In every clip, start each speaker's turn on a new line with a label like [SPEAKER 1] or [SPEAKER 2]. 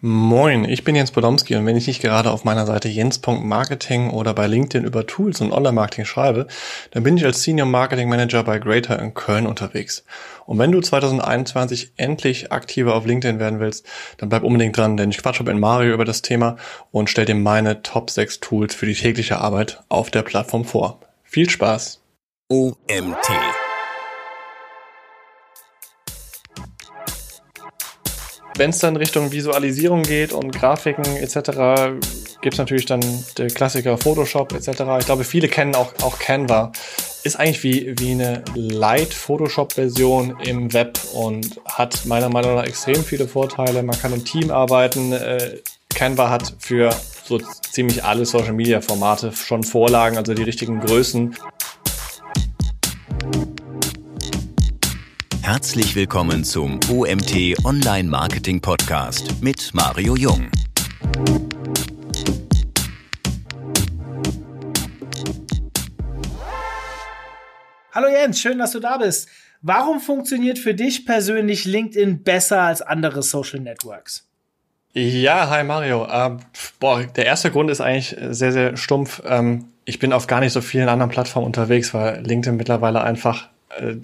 [SPEAKER 1] Moin, ich bin Jens Podomski und wenn ich nicht gerade auf meiner Seite jens.marketing oder bei LinkedIn über Tools und Online-Marketing schreibe, dann bin ich als Senior Marketing Manager bei Greater in Köln unterwegs. Und wenn du 2021 endlich aktiver auf LinkedIn werden willst, dann bleib unbedingt dran, denn ich quatsche mit Mario über das Thema und stell dir meine Top 6 Tools für die tägliche Arbeit auf der Plattform vor. Viel Spaß!
[SPEAKER 2] OMT
[SPEAKER 1] Wenn es dann Richtung Visualisierung geht und Grafiken etc., gibt es natürlich dann der Klassiker Photoshop etc. Ich glaube, viele kennen auch, auch Canva. Ist eigentlich wie, wie eine Light-Photoshop-Version im Web und hat meiner Meinung nach extrem viele Vorteile. Man kann im Team arbeiten. Äh, Canva hat für so ziemlich alle Social-Media-Formate schon Vorlagen, also die richtigen Größen.
[SPEAKER 2] Herzlich willkommen zum OMT Online Marketing Podcast mit Mario Jung.
[SPEAKER 3] Hallo Jens, schön, dass du da bist. Warum funktioniert für dich persönlich LinkedIn besser als andere Social Networks?
[SPEAKER 1] Ja, hi Mario. Äh, boah, der erste Grund ist eigentlich sehr, sehr stumpf. Ähm, ich bin auf gar nicht so vielen anderen Plattformen unterwegs, weil LinkedIn mittlerweile einfach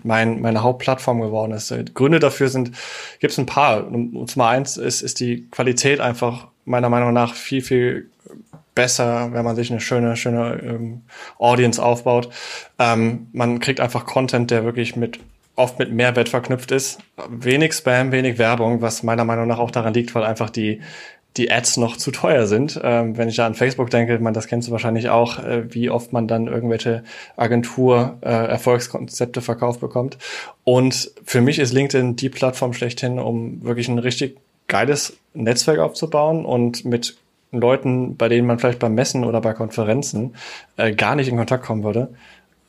[SPEAKER 1] mein, meine Hauptplattform geworden ist. Äh, Gründe dafür sind, gibt es ein paar. Und zwar eins ist, ist die Qualität einfach meiner Meinung nach viel, viel besser, wenn man sich eine schöne, schöne ähm, Audience aufbaut. Ähm, man kriegt einfach Content, der wirklich mit oft mit Mehrwert verknüpft ist. Wenig Spam, wenig Werbung, was meiner Meinung nach auch daran liegt, weil einfach die die Ads noch zu teuer sind. Ähm, wenn ich da an Facebook denke, man, das kennst du wahrscheinlich auch, äh, wie oft man dann irgendwelche Agentur-Erfolgskonzepte äh, verkauft bekommt. Und für mich ist LinkedIn die Plattform schlechthin, um wirklich ein richtig geiles Netzwerk aufzubauen und mit Leuten, bei denen man vielleicht beim Messen oder bei Konferenzen äh, gar nicht in Kontakt kommen würde,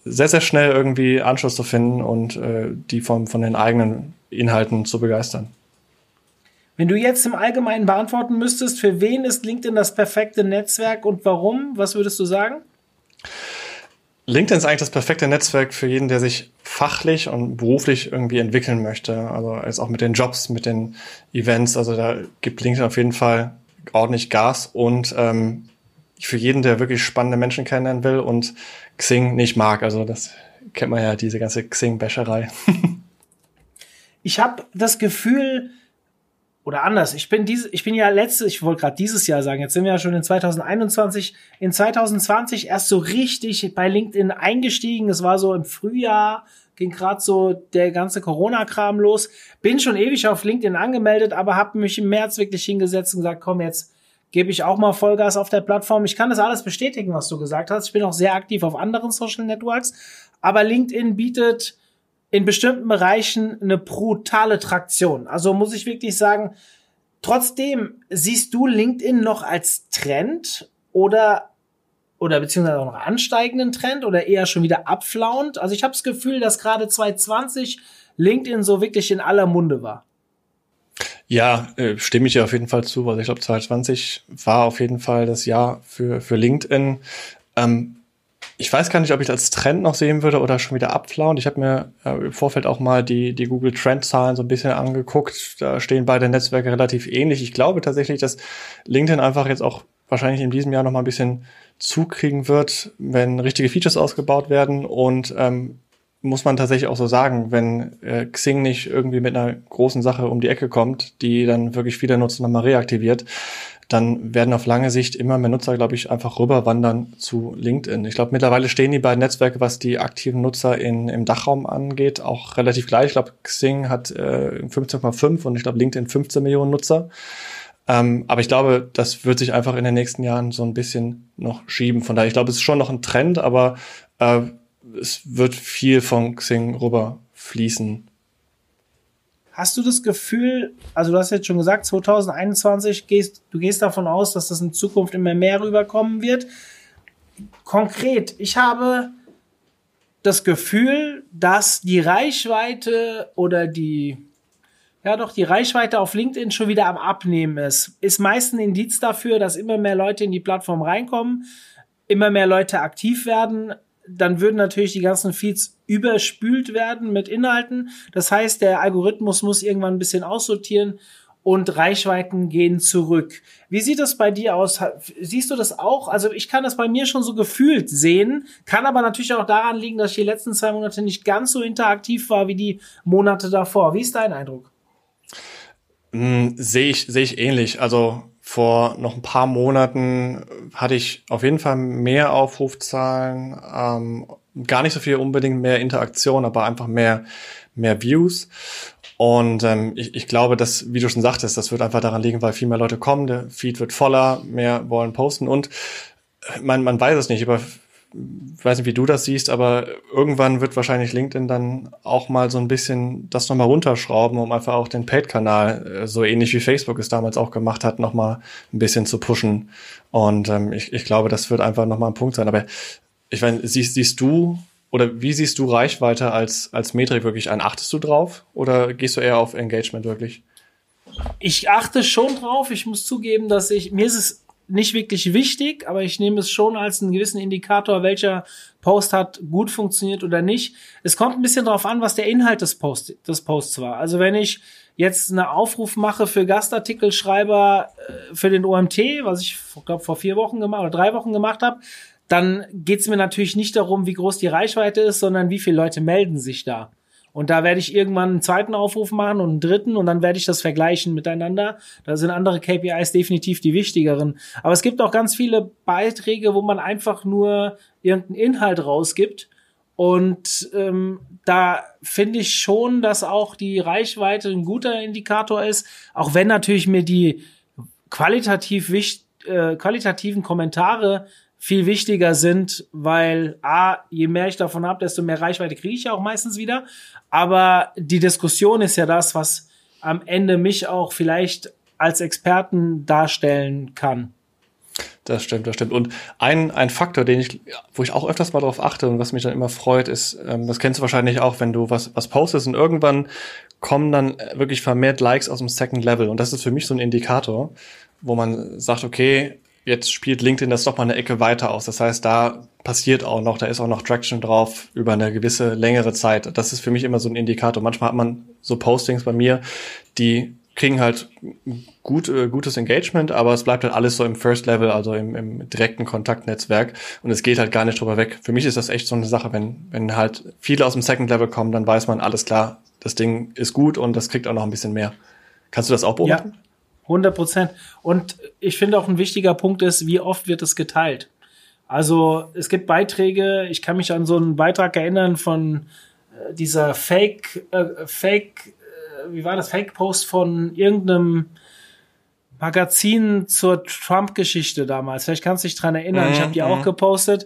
[SPEAKER 1] sehr, sehr schnell irgendwie Anschluss zu finden und äh, die von, von den eigenen Inhalten zu begeistern.
[SPEAKER 3] Wenn du jetzt im Allgemeinen beantworten müsstest, für wen ist LinkedIn das perfekte Netzwerk und warum, was würdest du sagen?
[SPEAKER 1] LinkedIn ist eigentlich das perfekte Netzwerk für jeden, der sich fachlich und beruflich irgendwie entwickeln möchte. Also als auch mit den Jobs, mit den Events. Also da gibt LinkedIn auf jeden Fall ordentlich Gas und ähm, für jeden, der wirklich spannende Menschen kennenlernen will und Xing nicht mag. Also das kennt man ja, diese ganze Xing-Bäscherei.
[SPEAKER 3] ich habe das Gefühl, oder anders, ich bin diese, ich bin ja letztes, ich wollte gerade dieses Jahr sagen, jetzt sind wir ja schon in 2021, in 2020 erst so richtig bei LinkedIn eingestiegen. Es war so im Frühjahr, ging gerade so der ganze Corona-Kram los. Bin schon ewig auf LinkedIn angemeldet, aber habe mich im März wirklich hingesetzt und gesagt, komm, jetzt gebe ich auch mal Vollgas auf der Plattform. Ich kann das alles bestätigen, was du gesagt hast. Ich bin auch sehr aktiv auf anderen Social Networks, aber LinkedIn bietet in bestimmten Bereichen eine brutale Traktion. Also muss ich wirklich sagen, trotzdem siehst du LinkedIn noch als Trend oder oder beziehungsweise auch noch ansteigenden Trend oder eher schon wieder abflauend? Also ich habe das Gefühl, dass gerade 2020 LinkedIn so wirklich in aller Munde war.
[SPEAKER 1] Ja, äh, stimme ich dir auf jeden Fall zu. Also ich glaube, 2020 war auf jeden Fall das Jahr für, für LinkedIn. Ähm, ich weiß gar nicht, ob ich das als Trend noch sehen würde oder schon wieder abflauen. Ich habe mir äh, im Vorfeld auch mal die, die Google Trend-Zahlen so ein bisschen angeguckt. Da stehen beide Netzwerke relativ ähnlich. Ich glaube tatsächlich, dass LinkedIn einfach jetzt auch wahrscheinlich in diesem Jahr noch mal ein bisschen zukriegen wird, wenn richtige Features ausgebaut werden und ähm, muss man tatsächlich auch so sagen, wenn äh, Xing nicht irgendwie mit einer großen Sache um die Ecke kommt, die dann wirklich viele Nutzer nochmal reaktiviert, dann werden auf lange Sicht immer mehr Nutzer, glaube ich, einfach rüberwandern zu LinkedIn. Ich glaube, mittlerweile stehen die beiden Netzwerke, was die aktiven Nutzer in, im Dachraum angeht, auch relativ gleich. Ich glaube, Xing hat äh, 15,5 und ich glaube, LinkedIn 15 Millionen Nutzer. Ähm, aber ich glaube, das wird sich einfach in den nächsten Jahren so ein bisschen noch schieben. Von daher, ich glaube, es ist schon noch ein Trend, aber äh, es wird viel von Xing rüber fließen.
[SPEAKER 3] Hast du das Gefühl, also du hast jetzt schon gesagt, 2021 gehst, du gehst davon aus, dass das in Zukunft immer mehr rüberkommen wird. Konkret, ich habe das Gefühl, dass die Reichweite oder die, ja doch, die Reichweite auf LinkedIn schon wieder am Abnehmen ist. Ist meist ein Indiz dafür, dass immer mehr Leute in die Plattform reinkommen, immer mehr Leute aktiv werden, dann würden natürlich die ganzen Feeds überspült werden mit Inhalten. Das heißt, der Algorithmus muss irgendwann ein bisschen aussortieren und Reichweiten gehen zurück. Wie sieht das bei dir aus? Siehst du das auch? Also ich kann das bei mir schon so gefühlt sehen, kann aber natürlich auch daran liegen, dass ich die letzten zwei Monate nicht ganz so interaktiv war wie die Monate davor. Wie ist dein Eindruck?
[SPEAKER 1] Hm, sehe ich, sehe ich ähnlich. Also vor noch ein paar Monaten hatte ich auf jeden Fall mehr Aufrufzahlen, ähm, gar nicht so viel unbedingt mehr Interaktion, aber einfach mehr, mehr Views. Und ähm, ich, ich glaube, dass, wie du schon sagtest, das wird einfach daran liegen, weil viel mehr Leute kommen, der Feed wird voller, mehr wollen posten und äh, man, man weiß es nicht, aber weiß nicht, wie du das siehst, aber irgendwann wird wahrscheinlich LinkedIn dann auch mal so ein bisschen das nochmal runterschrauben, um einfach auch den Paid-Kanal, äh, so ähnlich wie Facebook es damals auch gemacht hat, nochmal ein bisschen zu pushen. Und ähm, ich, ich glaube, das wird einfach nochmal ein Punkt sein. Aber ich meine, siehst, siehst du oder wie siehst du Reichweite als, als Metrik wirklich ein? Achtest du drauf oder gehst du eher auf Engagement wirklich?
[SPEAKER 3] Ich achte schon drauf. Ich muss zugeben, dass ich, mir ist es nicht wirklich wichtig, aber ich nehme es schon als einen gewissen Indikator, welcher Post hat gut funktioniert oder nicht. Es kommt ein bisschen darauf an, was der Inhalt des, Post, des Posts war. Also wenn ich jetzt einen Aufruf mache für Gastartikelschreiber äh, für den OMT, was ich glaube vor vier Wochen gemacht oder drei Wochen gemacht habe, dann geht's mir natürlich nicht darum, wie groß die Reichweite ist, sondern wie viele Leute melden sich da. Und da werde ich irgendwann einen zweiten Aufruf machen und einen dritten und dann werde ich das vergleichen miteinander. Da sind andere KPIs definitiv die wichtigeren. Aber es gibt auch ganz viele Beiträge, wo man einfach nur irgendeinen Inhalt rausgibt. Und ähm, da finde ich schon, dass auch die Reichweite ein guter Indikator ist, auch wenn natürlich mir die qualitativ wichtig, äh, qualitativen Kommentare viel wichtiger sind, weil A, je mehr ich davon habe, desto mehr Reichweite kriege ich ja auch meistens wieder. Aber die Diskussion ist ja das, was am Ende mich auch vielleicht als Experten darstellen kann.
[SPEAKER 1] Das stimmt, das stimmt. Und ein, ein Faktor, den ich, wo ich auch öfters mal drauf achte und was mich dann immer freut, ist, ähm, das kennst du wahrscheinlich auch, wenn du was, was postest und irgendwann kommen dann wirklich vermehrt Likes aus dem Second Level. Und das ist für mich so ein Indikator, wo man sagt, okay, jetzt spielt LinkedIn das doch mal eine Ecke weiter aus. Das heißt, da passiert auch noch, da ist auch noch Traction drauf über eine gewisse längere Zeit. Das ist für mich immer so ein Indikator. Manchmal hat man so Postings bei mir, die kriegen halt gut, äh, gutes Engagement, aber es bleibt halt alles so im First Level, also im, im direkten Kontaktnetzwerk und es geht halt gar nicht drüber weg. Für mich ist das echt so eine Sache, wenn, wenn halt viele aus dem Second Level kommen, dann weiß man, alles klar, das Ding ist gut und das kriegt auch noch ein bisschen mehr. Kannst du das auch beobachten?
[SPEAKER 3] Ja. 100 Prozent. Und ich finde auch ein wichtiger Punkt ist, wie oft wird es geteilt? Also es gibt Beiträge, ich kann mich an so einen Beitrag erinnern von äh, dieser Fake, äh, Fake, äh, wie war das, Fake-Post von irgendeinem Magazin zur Trump-Geschichte damals. Vielleicht kannst du dich dran erinnern. Ich habe die auch mhm. gepostet.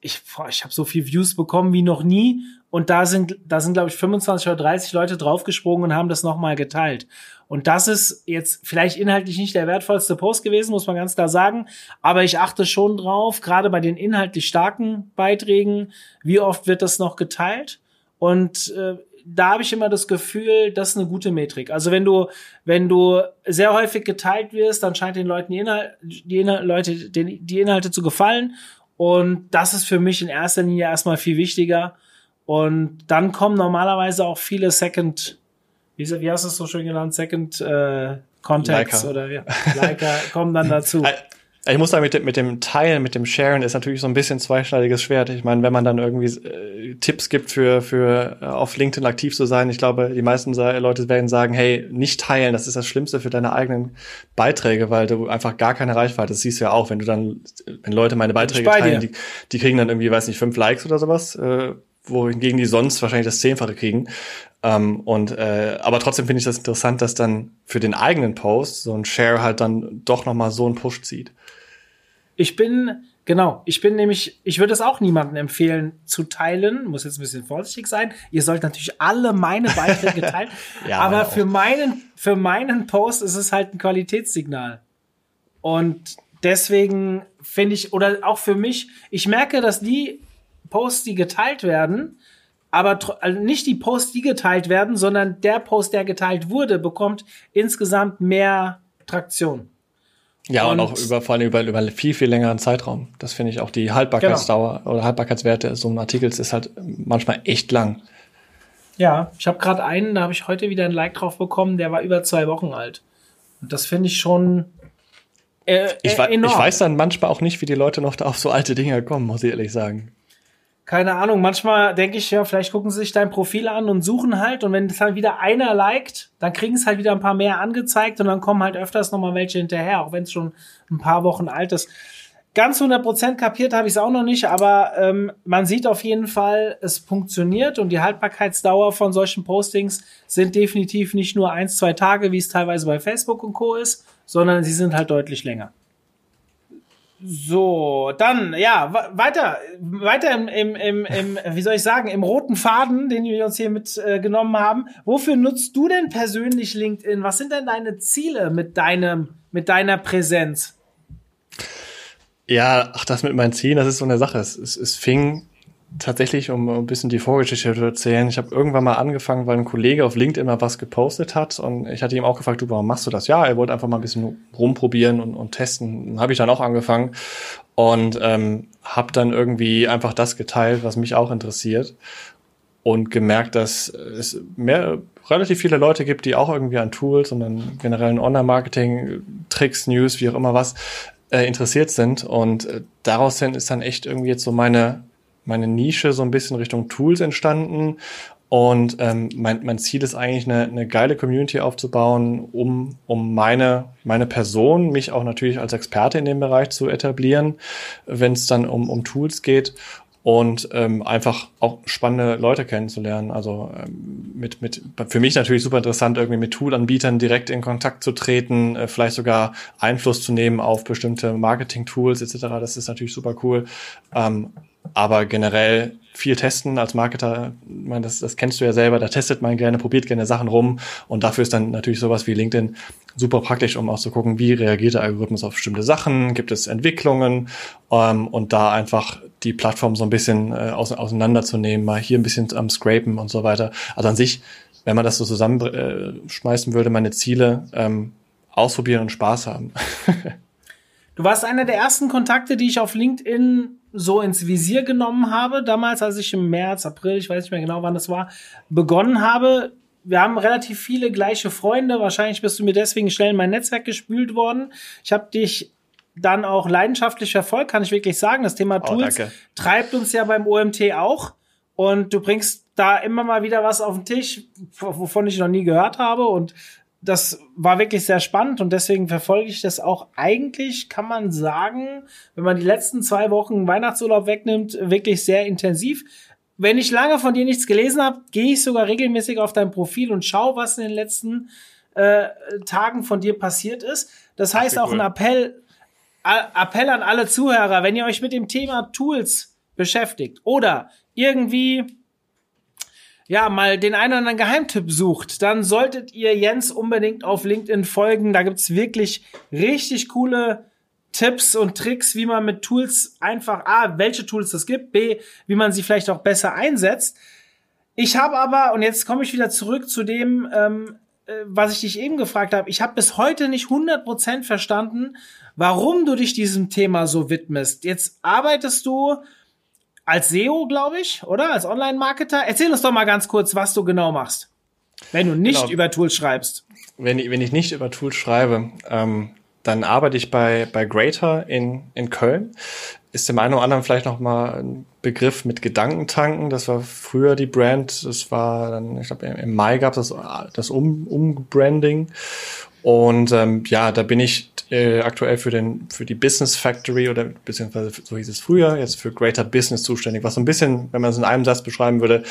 [SPEAKER 3] Ich, boah, ich habe so viel Views bekommen wie noch nie. Und da sind, da sind, glaube ich, 25 oder 30 Leute draufgesprungen und haben das nochmal geteilt. Und das ist jetzt vielleicht inhaltlich nicht der wertvollste Post gewesen, muss man ganz klar sagen. Aber ich achte schon drauf, gerade bei den inhaltlich starken Beiträgen, wie oft wird das noch geteilt? Und äh, da habe ich immer das Gefühl, das ist eine gute Metrik. Also wenn du, wenn du sehr häufig geteilt wirst, dann scheint den Leuten die, Inhal die Inhal Leute, den, die Inhalte zu gefallen. Und das ist für mich in erster Linie erstmal viel wichtiger. Und dann kommen normalerweise auch viele Second wie, wie hast du es so schön genannt, Second äh, Contacts Leica. oder ja, Leica kommen dann dazu.
[SPEAKER 1] Ich muss sagen, mit dem, mit dem Teilen, mit dem Sharen ist natürlich so ein bisschen zweischneidiges Schwert. Ich meine, wenn man dann irgendwie äh, Tipps gibt für, für äh, auf LinkedIn aktiv zu sein, ich glaube, die meisten Leute werden sagen, hey, nicht teilen, das ist das Schlimmste für deine eigenen Beiträge, weil du einfach gar keine Reichweite, das siehst du ja auch, wenn du dann, wenn Leute meine Beiträge teilen, die, die kriegen dann irgendwie, weiß nicht, fünf Likes oder sowas, äh, wohingegen die sonst wahrscheinlich das Zehnfache kriegen. Ähm, und äh, aber trotzdem finde ich das interessant, dass dann für den eigenen Post so ein Share halt dann doch noch mal so einen Push zieht.
[SPEAKER 3] Ich bin genau, ich bin nämlich, ich würde es auch niemandem empfehlen zu teilen. Muss jetzt ein bisschen vorsichtig sein. Ihr sollt natürlich alle meine Beiträge teilen, ja, aber für meinen für meinen Post ist es halt ein Qualitätssignal. Und deswegen finde ich oder auch für mich, ich merke, dass die Posts, die geteilt werden, aber also nicht die Posts, die geteilt werden, sondern der Post, der geteilt wurde, bekommt insgesamt mehr Traktion.
[SPEAKER 1] Ja, und, und auch über, vor allem über, über viel, viel längeren Zeitraum. Das finde ich auch die Haltbarkeitsdauer genau. oder Haltbarkeitswerte so ein Artikels ist halt manchmal echt lang.
[SPEAKER 3] Ja, ich habe gerade einen, da habe ich heute wieder ein Like drauf bekommen, der war über zwei Wochen alt. das finde ich schon
[SPEAKER 1] äh, ich, äh, ich weiß dann manchmal auch nicht, wie die Leute noch da auf so alte Dinge kommen, muss ich ehrlich sagen
[SPEAKER 3] keine Ahnung, manchmal denke ich ja, vielleicht gucken sie sich dein Profil an und suchen halt und wenn es dann wieder einer liked, dann kriegen es halt wieder ein paar mehr angezeigt und dann kommen halt öfters nochmal welche hinterher, auch wenn es schon ein paar Wochen alt ist. Ganz 100% kapiert habe ich es auch noch nicht, aber ähm, man sieht auf jeden Fall, es funktioniert und die Haltbarkeitsdauer von solchen Postings sind definitiv nicht nur eins, zwei Tage, wie es teilweise bei Facebook und Co. ist, sondern sie sind halt deutlich länger. So, dann, ja, weiter, weiter im, im, im, im, wie soll ich sagen, im roten Faden, den wir uns hier mitgenommen äh, haben. Wofür nutzt du denn persönlich LinkedIn? Was sind denn deine Ziele mit deinem, mit deiner Präsenz?
[SPEAKER 1] Ja, ach, das mit meinen Zielen, das ist so eine Sache. Es, es, es fing tatsächlich, um ein bisschen die Vorgeschichte zu erzählen, ich habe irgendwann mal angefangen, weil ein Kollege auf LinkedIn mal was gepostet hat und ich hatte ihm auch gefragt, du, warum machst du das? Ja, er wollte einfach mal ein bisschen rumprobieren und, und testen. Habe ich dann auch angefangen und ähm, habe dann irgendwie einfach das geteilt, was mich auch interessiert und gemerkt, dass es mehr relativ viele Leute gibt, die auch irgendwie an Tools und an generellen Online-Marketing, Tricks, News, wie auch immer was, äh, interessiert sind. Und äh, daraus hin ist dann echt irgendwie jetzt so meine meine Nische so ein bisschen Richtung Tools entstanden. Und ähm, mein, mein Ziel ist eigentlich, eine, eine geile Community aufzubauen, um, um meine, meine Person, mich auch natürlich als Experte in dem Bereich zu etablieren, wenn es dann um, um Tools geht und ähm, einfach auch spannende Leute kennenzulernen. Also ähm, mit, mit für mich natürlich super interessant, irgendwie mit Toolanbietern direkt in Kontakt zu treten, äh, vielleicht sogar Einfluss zu nehmen auf bestimmte Marketing-Tools etc. Das ist natürlich super cool. Ähm, aber generell viel testen als Marketer, ich meine, das, das kennst du ja selber, da testet man gerne, probiert gerne Sachen rum und dafür ist dann natürlich sowas wie LinkedIn super praktisch, um auch zu gucken, wie reagiert der Algorithmus auf bestimmte Sachen, gibt es Entwicklungen ähm, und da einfach die Plattform so ein bisschen äh, auseinanderzunehmen, mal hier ein bisschen am Scrapen und so weiter. Also an sich, wenn man das so zusammenschmeißen äh, würde, meine Ziele ähm, ausprobieren und Spaß haben.
[SPEAKER 3] du warst einer der ersten Kontakte, die ich auf LinkedIn so ins Visier genommen habe, damals, als ich im März, April, ich weiß nicht mehr genau, wann das war, begonnen habe. Wir haben relativ viele gleiche Freunde. Wahrscheinlich bist du mir deswegen schnell in mein Netzwerk gespült worden. Ich habe dich dann auch leidenschaftlich verfolgt, kann ich wirklich sagen. Das Thema oh, Tools oh, treibt uns ja beim OMT auch. Und du bringst da immer mal wieder was auf den Tisch, wovon ich noch nie gehört habe. Und das war wirklich sehr spannend und deswegen verfolge ich das auch eigentlich, kann man sagen, wenn man die letzten zwei Wochen Weihnachtsurlaub wegnimmt, wirklich sehr intensiv. Wenn ich lange von dir nichts gelesen habe, gehe ich sogar regelmäßig auf dein Profil und schaue, was in den letzten äh, Tagen von dir passiert ist. Das heißt auch cool. ein Appell, Appell an alle Zuhörer, wenn ihr euch mit dem Thema Tools beschäftigt oder irgendwie ja, mal den einen oder anderen Geheimtipp sucht, dann solltet ihr Jens unbedingt auf LinkedIn folgen. Da gibt's wirklich richtig coole Tipps und Tricks, wie man mit Tools einfach, A, welche Tools es gibt, B, wie man sie vielleicht auch besser einsetzt. Ich habe aber, und jetzt komme ich wieder zurück zu dem, ähm, äh, was ich dich eben gefragt habe, ich habe bis heute nicht 100% verstanden, warum du dich diesem Thema so widmest. Jetzt arbeitest du als SEO, glaube ich, oder? Als Online-Marketer. Erzähl uns doch mal ganz kurz, was du genau machst. Wenn du nicht genau. über Tools schreibst.
[SPEAKER 1] Wenn ich, wenn ich nicht über Tools schreibe, ähm, dann arbeite ich bei, bei Greater in, in Köln. Ist dem einen oder anderen vielleicht noch mal ein Begriff mit Gedankentanken. Das war früher die Brand. Das war dann, ich glaube, im Mai gab es das, das um, Umbranding. Und ähm, ja, da bin ich äh, aktuell für den für die Business Factory oder beziehungsweise so hieß es früher jetzt für Greater Business zuständig, was so ein bisschen, wenn man es in einem Satz beschreiben würde,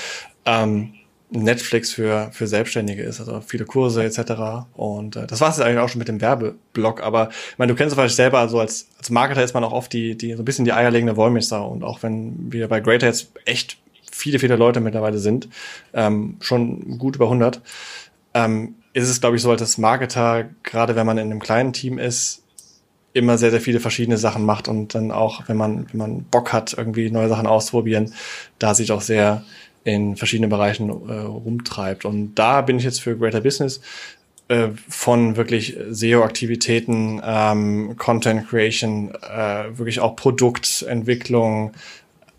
[SPEAKER 1] ähm, Netflix für für Selbstständige ist, also viele Kurse etc. Und äh, das war es eigentlich auch schon mit dem Werbeblock. Aber ich meine, du kennst es vielleicht selber, also als als Marketer ist man auch oft die die so ein bisschen die eierlegende Wollmilchsau und auch wenn wir bei Greater jetzt echt viele viele Leute mittlerweile sind, ähm, schon gut über 100. Ähm, ist es, glaube ich, so, als Marketer, gerade wenn man in einem kleinen Team ist, immer sehr, sehr viele verschiedene Sachen macht und dann auch, wenn man, wenn man Bock hat, irgendwie neue Sachen auszuprobieren, da sich auch sehr in verschiedenen Bereichen äh, rumtreibt. Und da bin ich jetzt für Greater Business äh, von wirklich SEO-Aktivitäten, ähm, Content Creation, äh, wirklich auch Produktentwicklung,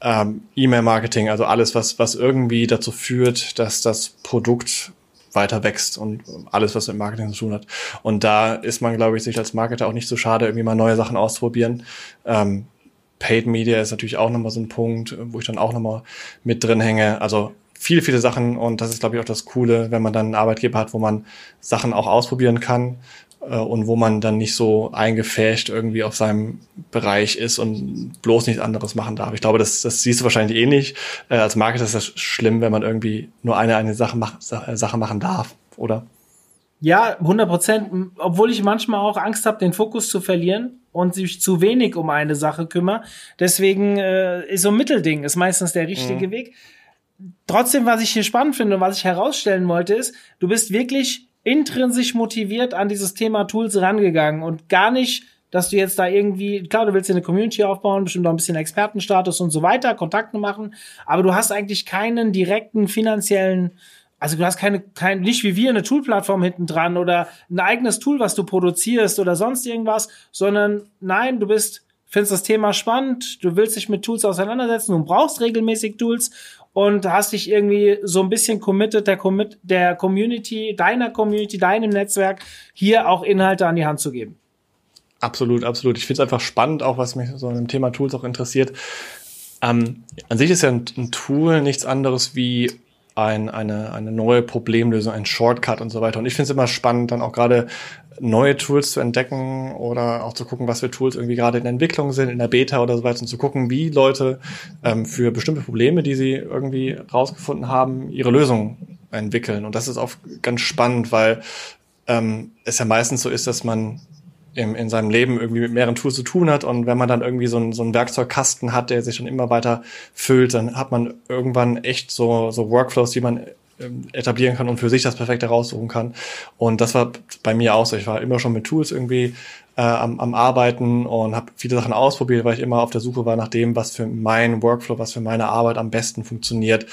[SPEAKER 1] ähm, E-Mail-Marketing, also alles, was, was irgendwie dazu führt, dass das Produkt weiter wächst und alles, was mit Marketing zu tun hat. Und da ist man, glaube ich, sich als Marketer auch nicht so schade, irgendwie mal neue Sachen auszuprobieren. Ähm, Paid Media ist natürlich auch nochmal so ein Punkt, wo ich dann auch nochmal mit drin hänge. Also viele, viele Sachen und das ist, glaube ich, auch das Coole, wenn man dann einen Arbeitgeber hat, wo man Sachen auch ausprobieren kann und wo man dann nicht so eingefäscht irgendwie auf seinem Bereich ist und bloß nichts anderes machen darf. Ich glaube, das, das siehst du wahrscheinlich eh nicht. Äh, als Marketer ist das schlimm, wenn man irgendwie nur eine, eine Sache, mach, Sache machen darf, oder?
[SPEAKER 3] Ja, 100 Prozent. Obwohl ich manchmal auch Angst habe, den Fokus zu verlieren und sich zu wenig um eine Sache kümmere. Deswegen äh, ist so ein Mittelding ist meistens der richtige mhm. Weg. Trotzdem, was ich hier spannend finde und was ich herausstellen wollte, ist, du bist wirklich intrinsisch motiviert an dieses Thema Tools rangegangen und gar nicht, dass du jetzt da irgendwie, klar, du willst dir eine Community aufbauen, bestimmt auch ein bisschen Expertenstatus und so weiter, Kontakte machen, aber du hast eigentlich keinen direkten finanziellen also du hast keine, kein, nicht wie wir eine Toolplattform hinten dran oder ein eigenes Tool, was du produzierst oder sonst irgendwas, sondern nein, du bist, findest das Thema spannend, du willst dich mit Tools auseinandersetzen, du brauchst regelmäßig Tools und hast dich irgendwie so ein bisschen committed der, Commit der Community, deiner Community, deinem Netzwerk, hier auch Inhalte an die Hand zu geben.
[SPEAKER 1] Absolut, absolut. Ich finde es einfach spannend, auch was mich so an dem Thema Tools auch interessiert. Ähm, an sich ist ja ein, ein Tool nichts anderes wie ein, eine, eine neue Problemlösung, ein Shortcut und so weiter. Und ich finde es immer spannend, dann auch gerade neue Tools zu entdecken oder auch zu gucken, was für Tools irgendwie gerade in Entwicklung sind, in der Beta oder so weiter und zu gucken, wie Leute ähm, für bestimmte Probleme, die sie irgendwie rausgefunden haben, ihre Lösungen entwickeln. Und das ist auch ganz spannend, weil ähm, es ja meistens so ist, dass man im, in seinem Leben irgendwie mit mehreren Tools zu tun hat und wenn man dann irgendwie so, ein, so einen Werkzeugkasten hat, der sich dann immer weiter füllt, dann hat man irgendwann echt so, so Workflows, die man ähm, etablieren kann und für sich das Perfekte raussuchen kann. Und das war bei mir auch so. Ich war immer schon mit Tools irgendwie äh, am, am Arbeiten und habe viele Sachen ausprobiert, weil ich immer auf der Suche war nach dem, was für meinen Workflow, was für meine Arbeit am besten funktioniert.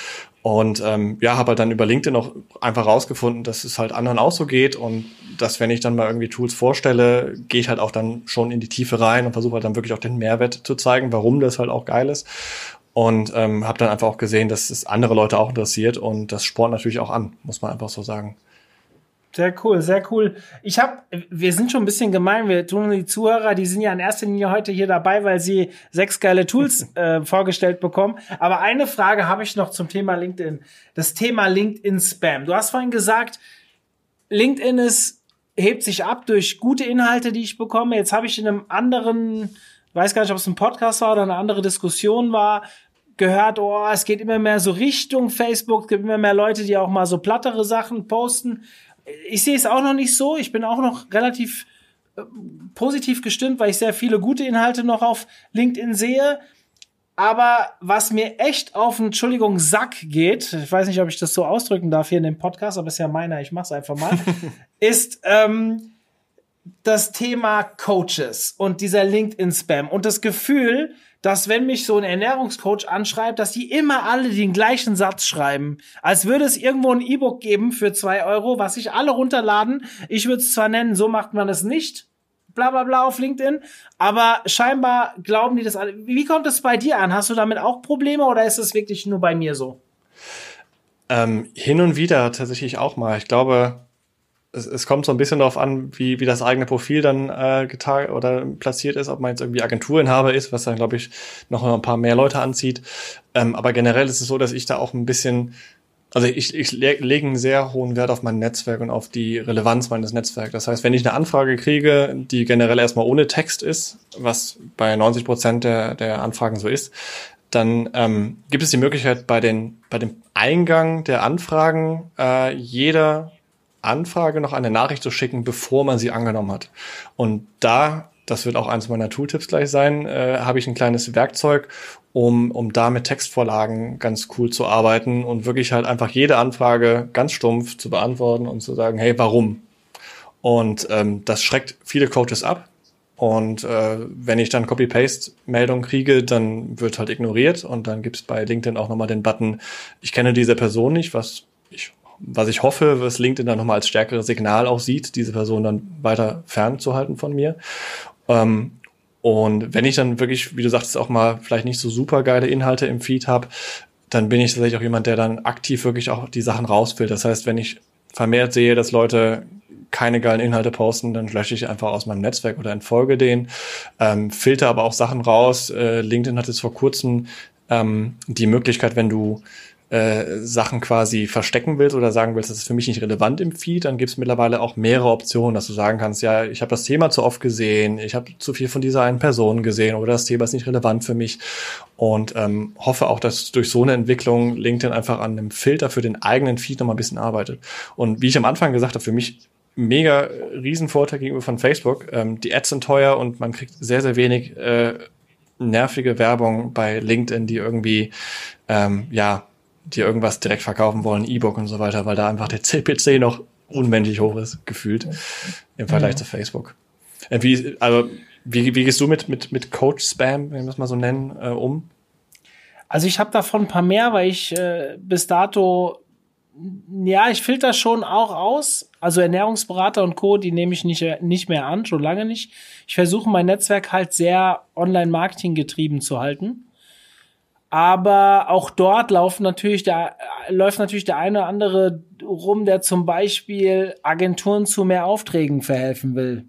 [SPEAKER 1] Und ähm, ja, habe halt dann über LinkedIn auch einfach rausgefunden, dass es halt anderen auch so geht und dass wenn ich dann mal irgendwie Tools vorstelle, gehe ich halt auch dann schon in die Tiefe rein und versuche halt dann wirklich auch den Mehrwert zu zeigen, warum das halt auch geil ist. Und ähm, habe dann einfach auch gesehen, dass es andere Leute auch interessiert und das spornt natürlich auch an, muss man einfach so sagen.
[SPEAKER 3] Sehr cool, sehr cool. Ich habe, wir sind schon ein bisschen gemein. Wir tun die Zuhörer, die sind ja in erster Linie heute hier dabei, weil sie sechs geile Tools äh, vorgestellt bekommen. Aber eine Frage habe ich noch zum Thema LinkedIn. Das Thema LinkedIn Spam. Du hast vorhin gesagt, LinkedIn ist hebt sich ab durch gute Inhalte, die ich bekomme. Jetzt habe ich in einem anderen, weiß gar nicht, ob es ein Podcast war oder eine andere Diskussion war, gehört, oh, es geht immer mehr so Richtung Facebook, es gibt immer mehr Leute, die auch mal so plattere Sachen posten ich sehe es auch noch nicht so. Ich bin auch noch relativ äh, positiv gestimmt, weil ich sehr viele gute Inhalte noch auf LinkedIn sehe. Aber was mir echt auf einen, Entschuldigung, Sack geht, ich weiß nicht, ob ich das so ausdrücken darf hier in dem Podcast, aber ist ja meiner, ich mach's einfach mal, ist ähm, das Thema Coaches und dieser LinkedIn-Spam und das Gefühl, dass wenn mich so ein Ernährungscoach anschreibt, dass die immer alle den gleichen Satz schreiben. Als würde es irgendwo ein E-Book geben für zwei Euro, was sich alle runterladen. Ich würde es zwar nennen, so macht man es nicht. Bla bla bla auf LinkedIn. Aber scheinbar glauben die das alle. Wie kommt es bei dir an? Hast du damit auch Probleme oder ist es wirklich nur bei mir so?
[SPEAKER 1] Ähm, hin und wieder tatsächlich auch mal. Ich glaube, es, es kommt so ein bisschen darauf an, wie, wie das eigene Profil dann äh, getag oder platziert ist, ob man jetzt irgendwie Agenturinhaber ist, was dann, glaube ich, noch ein paar mehr Leute anzieht. Ähm, aber generell ist es so, dass ich da auch ein bisschen, also ich, ich le lege einen sehr hohen Wert auf mein Netzwerk und auf die Relevanz meines Netzwerks. Das heißt, wenn ich eine Anfrage kriege, die generell erstmal ohne Text ist, was bei 90 Prozent der, der Anfragen so ist, dann ähm, gibt es die Möglichkeit, bei, den, bei dem Eingang der Anfragen äh, jeder Anfrage noch eine Nachricht zu schicken, bevor man sie angenommen hat. Und da, das wird auch eins meiner Tooltips gleich sein, äh, habe ich ein kleines Werkzeug, um, um da mit Textvorlagen ganz cool zu arbeiten und wirklich halt einfach jede Anfrage ganz stumpf zu beantworten und zu sagen, hey, warum? Und ähm, das schreckt viele Coaches ab. Und äh, wenn ich dann Copy-Paste-Meldung kriege, dann wird halt ignoriert und dann gibt's bei LinkedIn auch nochmal den Button, ich kenne diese Person nicht, was ich was ich hoffe, was LinkedIn dann nochmal als stärkeres Signal auch sieht, diese Person dann weiter fernzuhalten von mir. Ähm, und wenn ich dann wirklich, wie du sagst, auch mal vielleicht nicht so super geile Inhalte im Feed habe, dann bin ich tatsächlich auch jemand, der dann aktiv wirklich auch die Sachen rausfiltert. Das heißt, wenn ich vermehrt sehe, dass Leute keine geilen Inhalte posten, dann lösche ich einfach aus meinem Netzwerk oder entfolge denen. Ähm, filter aber auch Sachen raus. Äh, LinkedIn hat jetzt vor kurzem ähm, die Möglichkeit, wenn du äh, Sachen quasi verstecken willst oder sagen willst, das ist für mich nicht relevant im Feed, dann gibt es mittlerweile auch mehrere Optionen, dass du sagen kannst, ja, ich habe das Thema zu oft gesehen, ich habe zu viel von dieser einen Person gesehen oder das Thema ist nicht relevant für mich und ähm, hoffe auch, dass durch so eine Entwicklung LinkedIn einfach an einem Filter für den eigenen Feed noch mal ein bisschen arbeitet. Und wie ich am Anfang gesagt habe, für mich mega Riesenvorteil gegenüber von Facebook. Ähm, die Ads sind teuer und man kriegt sehr, sehr wenig äh, nervige Werbung bei LinkedIn, die irgendwie, ähm, ja, die irgendwas direkt verkaufen wollen, E-Book und so weiter, weil da einfach der CPC noch unmenschlich hoch ist, gefühlt, im Vergleich ja. zu Facebook. Äh, wie, also, wie, wie gehst du mit, mit, mit Coach-Spam, wenn wir es mal so nennen, äh, um?
[SPEAKER 3] Also ich habe davon ein paar mehr, weil ich äh, bis dato ja, ich filter schon auch aus. Also Ernährungsberater und Co., die nehme ich nicht, nicht mehr an, schon lange nicht. Ich versuche mein Netzwerk halt sehr Online-Marketing getrieben zu halten. Aber auch dort laufen natürlich der, läuft natürlich der eine oder andere rum, der zum Beispiel Agenturen zu mehr Aufträgen verhelfen will.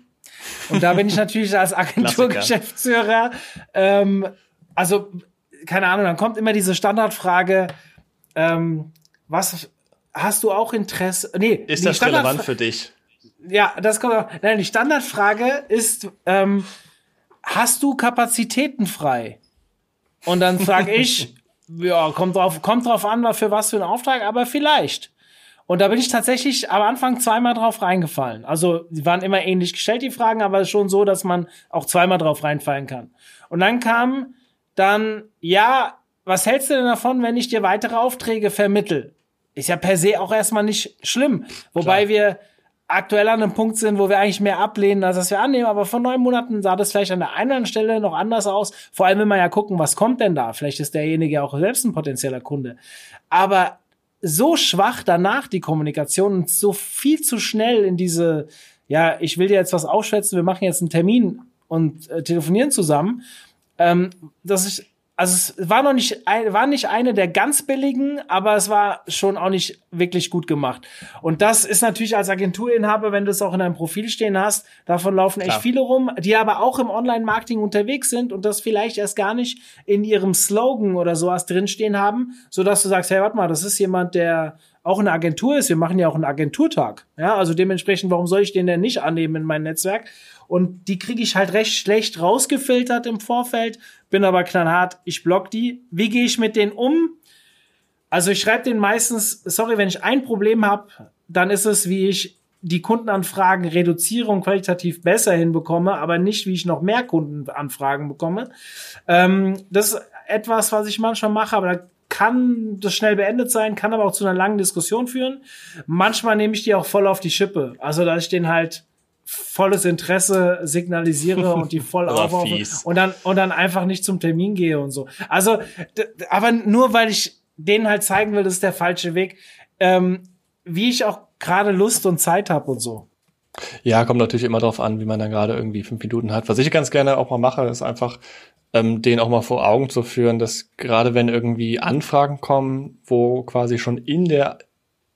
[SPEAKER 3] Und da bin ich natürlich als Agenturgeschäftsführer, ähm, also keine Ahnung, dann kommt immer diese Standardfrage, ähm, was hast du auch Interesse? Nee,
[SPEAKER 1] ist das relevant für dich?
[SPEAKER 3] Ja, das kommt auch. Nein, die Standardfrage ist, ähm, hast du Kapazitäten frei? Und dann frage ich, ja, kommt drauf, kommt drauf an, für was für einen Auftrag, aber vielleicht. Und da bin ich tatsächlich am Anfang zweimal drauf reingefallen. Also, die waren immer ähnlich gestellt, die Fragen, aber schon so, dass man auch zweimal drauf reinfallen kann. Und dann kam dann, ja, was hältst du denn davon, wenn ich dir weitere Aufträge vermittel? Ist ja per se auch erstmal nicht schlimm. Wobei Klar. wir aktuell an einem Punkt sind, wo wir eigentlich mehr ablehnen, als dass wir annehmen. Aber vor neun Monaten sah das vielleicht an der einen oder anderen Stelle noch anders aus. Vor allem, wenn wir ja gucken, was kommt denn da? Vielleicht ist derjenige auch selbst ein potenzieller Kunde. Aber so schwach danach die Kommunikation und so viel zu schnell in diese, ja, ich will dir jetzt was aufschwätzen, wir machen jetzt einen Termin und äh, telefonieren zusammen, ähm, dass ich also es war noch nicht, war nicht eine der ganz billigen, aber es war schon auch nicht wirklich gut gemacht. Und das ist natürlich als Agenturinhaber, wenn du es auch in deinem Profil stehen hast, davon laufen Klar. echt viele rum, die aber auch im Online-Marketing unterwegs sind und das vielleicht erst gar nicht in ihrem Slogan oder sowas drinstehen haben, so dass du sagst, hey, warte mal, das ist jemand, der auch eine Agentur ist. Wir machen ja auch einen Agenturtag. Ja, also dementsprechend, warum soll ich den denn nicht annehmen in mein Netzwerk? Und die kriege ich halt recht schlecht rausgefiltert im Vorfeld, bin aber knallhart, ich block die. Wie gehe ich mit denen um? Also ich schreibe den meistens, sorry, wenn ich ein Problem habe, dann ist es, wie ich die Kundenanfragen reduziere und qualitativ besser hinbekomme, aber nicht, wie ich noch mehr Kundenanfragen bekomme. Ähm, das ist etwas, was ich manchmal mache, aber da kann das schnell beendet sein, kann aber auch zu einer langen Diskussion führen. Manchmal nehme ich die auch voll auf die Schippe. Also, dass ich den halt volles Interesse signalisiere und die voll aufrufe und dann und dann einfach nicht zum Termin gehe und so. Also, aber nur weil ich denen halt zeigen will, das ist der falsche Weg, ähm, wie ich auch gerade Lust und Zeit habe und so.
[SPEAKER 1] Ja, kommt natürlich immer darauf an, wie man dann gerade irgendwie fünf Minuten hat. Was ich ganz gerne auch mal mache, ist einfach ähm, den auch mal vor Augen zu führen, dass gerade wenn irgendwie Anfragen kommen, wo quasi schon in der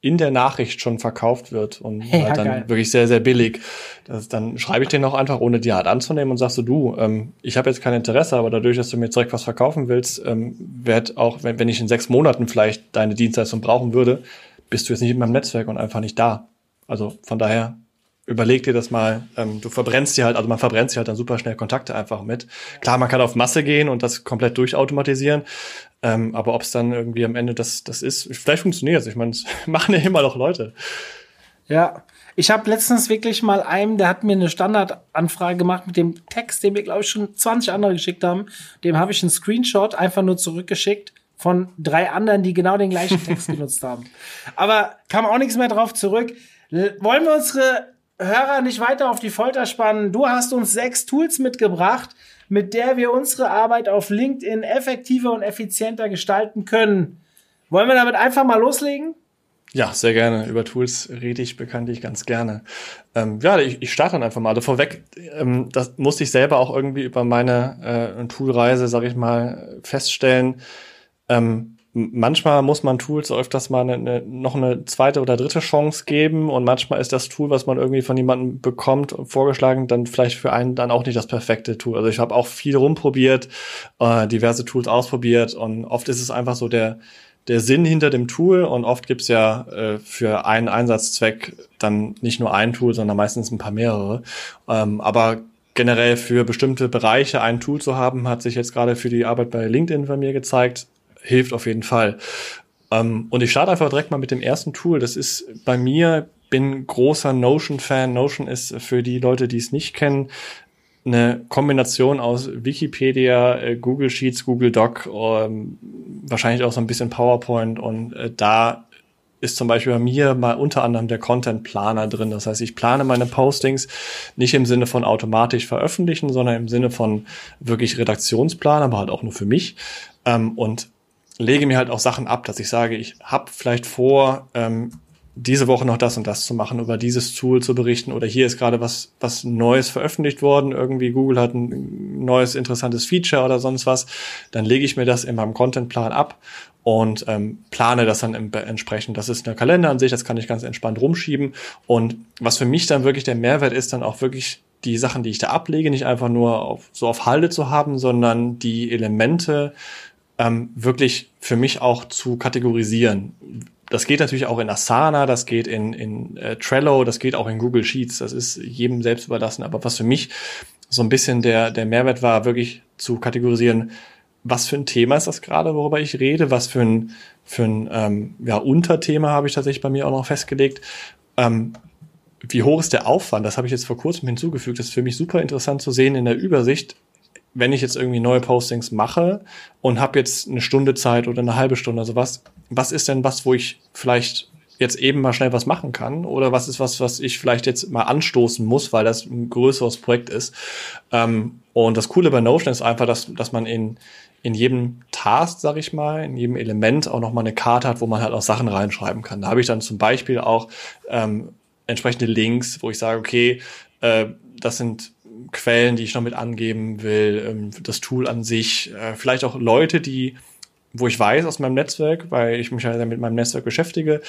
[SPEAKER 1] in der Nachricht schon verkauft wird und ja, halt dann geil. wirklich sehr, sehr billig. Das, dann schreibe ich den auch einfach, ohne die Art anzunehmen und sagst du, du, ähm, ich habe jetzt kein Interesse, aber dadurch, dass du mir direkt was verkaufen willst, ähm, wird auch, wenn, wenn ich in sechs Monaten vielleicht deine Dienstleistung brauchen würde, bist du jetzt nicht in meinem Netzwerk und einfach nicht da. Also von daher überleg dir das mal. Ähm, du verbrennst dir halt, also man verbrennt sich halt dann super schnell Kontakte einfach mit. Klar, man kann auf Masse gehen und das komplett durchautomatisieren. Ähm, aber ob es dann irgendwie am Ende das, das ist, vielleicht funktioniert es. Ich meine, es machen ja immer noch Leute.
[SPEAKER 3] Ja, ich habe letztens wirklich mal einem, der hat mir eine Standardanfrage gemacht mit dem Text, den wir, glaube ich, schon 20 andere geschickt haben. Dem habe ich einen Screenshot einfach nur zurückgeschickt von drei anderen, die genau den gleichen Text genutzt haben. Aber kam auch nichts mehr drauf zurück. Wollen wir unsere Hörer nicht weiter auf die Folter spannen? Du hast uns sechs Tools mitgebracht, mit der wir unsere Arbeit auf LinkedIn effektiver und effizienter gestalten können. Wollen wir damit einfach mal loslegen?
[SPEAKER 1] Ja, sehr gerne. Über Tools rede ich bekanntlich ganz gerne. Ähm, ja, ich, ich starte dann einfach mal. Also vorweg, ähm, das musste ich selber auch irgendwie über meine äh, Toolreise, sag ich mal, feststellen. Ähm, manchmal muss man Tools öfters mal eine, eine, noch eine zweite oder dritte Chance geben und manchmal ist das Tool, was man irgendwie von jemandem bekommt, vorgeschlagen, dann vielleicht für einen dann auch nicht das perfekte Tool. Also ich habe auch viel rumprobiert, äh, diverse Tools ausprobiert und oft ist es einfach so der der Sinn hinter dem Tool und oft gibt's ja äh, für einen Einsatzzweck dann nicht nur ein Tool, sondern meistens ein paar mehrere. Ähm, aber generell für bestimmte Bereiche ein Tool zu haben, hat sich jetzt gerade für die Arbeit bei LinkedIn bei mir gezeigt, hilft auf jeden Fall. Ähm, und ich starte einfach direkt mal mit dem ersten Tool. Das ist bei mir, bin großer Notion-Fan. Notion ist für die Leute, die es nicht kennen, eine Kombination aus Wikipedia, äh, Google Sheets, Google Doc, ähm, wahrscheinlich auch so ein bisschen PowerPoint und äh, da ist zum Beispiel bei mir mal unter anderem der Content Planer drin. Das heißt, ich plane meine Postings nicht im Sinne von automatisch veröffentlichen, sondern im Sinne von wirklich Redaktionsplan, aber halt auch nur für mich. Ähm, und lege mir halt auch Sachen ab, dass ich sage, ich habe vielleicht vor, ähm, diese Woche noch das und das zu machen, über dieses Tool zu berichten oder hier ist gerade was, was Neues veröffentlicht worden, irgendwie Google hat ein neues interessantes Feature oder sonst was, dann lege ich mir das in meinem Contentplan ab und ähm, plane das dann entsprechend. Das ist eine Kalender an sich, das kann ich ganz entspannt rumschieben. Und was für mich dann wirklich der Mehrwert ist, dann auch wirklich die Sachen, die ich da ablege, nicht einfach nur auf, so auf Halde zu haben, sondern die Elemente ähm, wirklich für mich auch zu kategorisieren. Das geht natürlich auch in Asana, das geht in, in äh, Trello, das geht auch in Google Sheets. Das ist jedem selbst überlassen. Aber was für mich so ein bisschen der, der Mehrwert war, wirklich zu kategorisieren, was für ein Thema ist das gerade, worüber ich rede, was für ein, für ein ähm, ja, Unterthema habe ich tatsächlich bei mir auch noch festgelegt. Ähm, wie hoch ist der Aufwand? Das habe ich jetzt vor kurzem hinzugefügt. Das ist für mich super interessant zu sehen in der Übersicht wenn ich jetzt irgendwie neue Postings mache und habe jetzt eine Stunde Zeit oder eine halbe Stunde, also was, was ist denn was, wo ich vielleicht jetzt eben mal schnell was machen kann oder was ist was, was ich vielleicht jetzt mal anstoßen muss, weil das ein größeres Projekt ist. Ähm, und das Coole bei Notion ist einfach, dass, dass man in, in jedem Task, sag ich mal, in jedem Element auch nochmal eine Karte hat, wo man halt auch Sachen reinschreiben kann. Da habe ich dann zum Beispiel auch ähm, entsprechende Links, wo ich sage, okay, äh, das sind Quellen, die ich noch mit angeben will, ähm, das Tool an sich, äh, vielleicht auch Leute, die, wo ich weiß aus meinem Netzwerk, weil ich mich ja mit meinem Netzwerk beschäftige,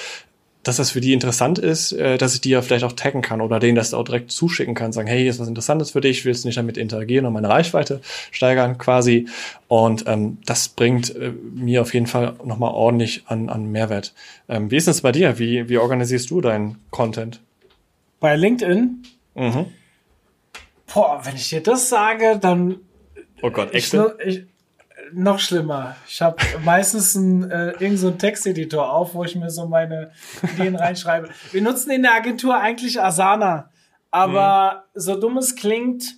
[SPEAKER 1] dass das für die interessant ist, äh, dass ich die ja vielleicht auch taggen kann oder denen das auch direkt zuschicken kann, sagen, hey, hier ist was Interessantes für dich, willst du nicht damit interagieren und meine Reichweite steigern quasi. Und ähm, das bringt äh, mir auf jeden Fall nochmal ordentlich an, an Mehrwert. Ähm, wie ist das bei dir? Wie, wie organisierst du deinen Content?
[SPEAKER 3] Bei LinkedIn? Mhm. Boah, wenn ich dir das sage, dann.
[SPEAKER 1] Oh Gott,
[SPEAKER 3] echt? Noch schlimmer. Ich habe meistens einen, äh, irgend so Texteditor auf, wo ich mir so meine Ideen reinschreibe. Wir nutzen in der Agentur eigentlich Asana. Aber mhm. so dumm es klingt,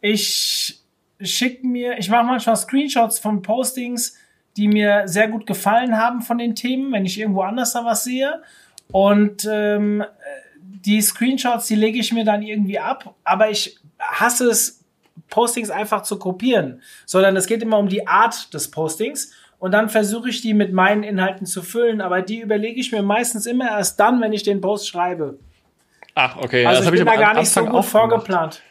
[SPEAKER 3] ich schicke mir, ich mache manchmal Screenshots von Postings, die mir sehr gut gefallen haben von den Themen, wenn ich irgendwo anders da was sehe. Und ähm, die Screenshots, die lege ich mir dann irgendwie ab, aber ich hasse es, Postings einfach zu kopieren, sondern es geht immer um die Art des Postings und dann versuche ich die mit meinen Inhalten zu füllen, aber die überlege ich mir meistens immer erst dann, wenn ich den Post schreibe.
[SPEAKER 1] Ach, okay.
[SPEAKER 3] Also das ich bin ich da gar nicht so gut vorgeplant.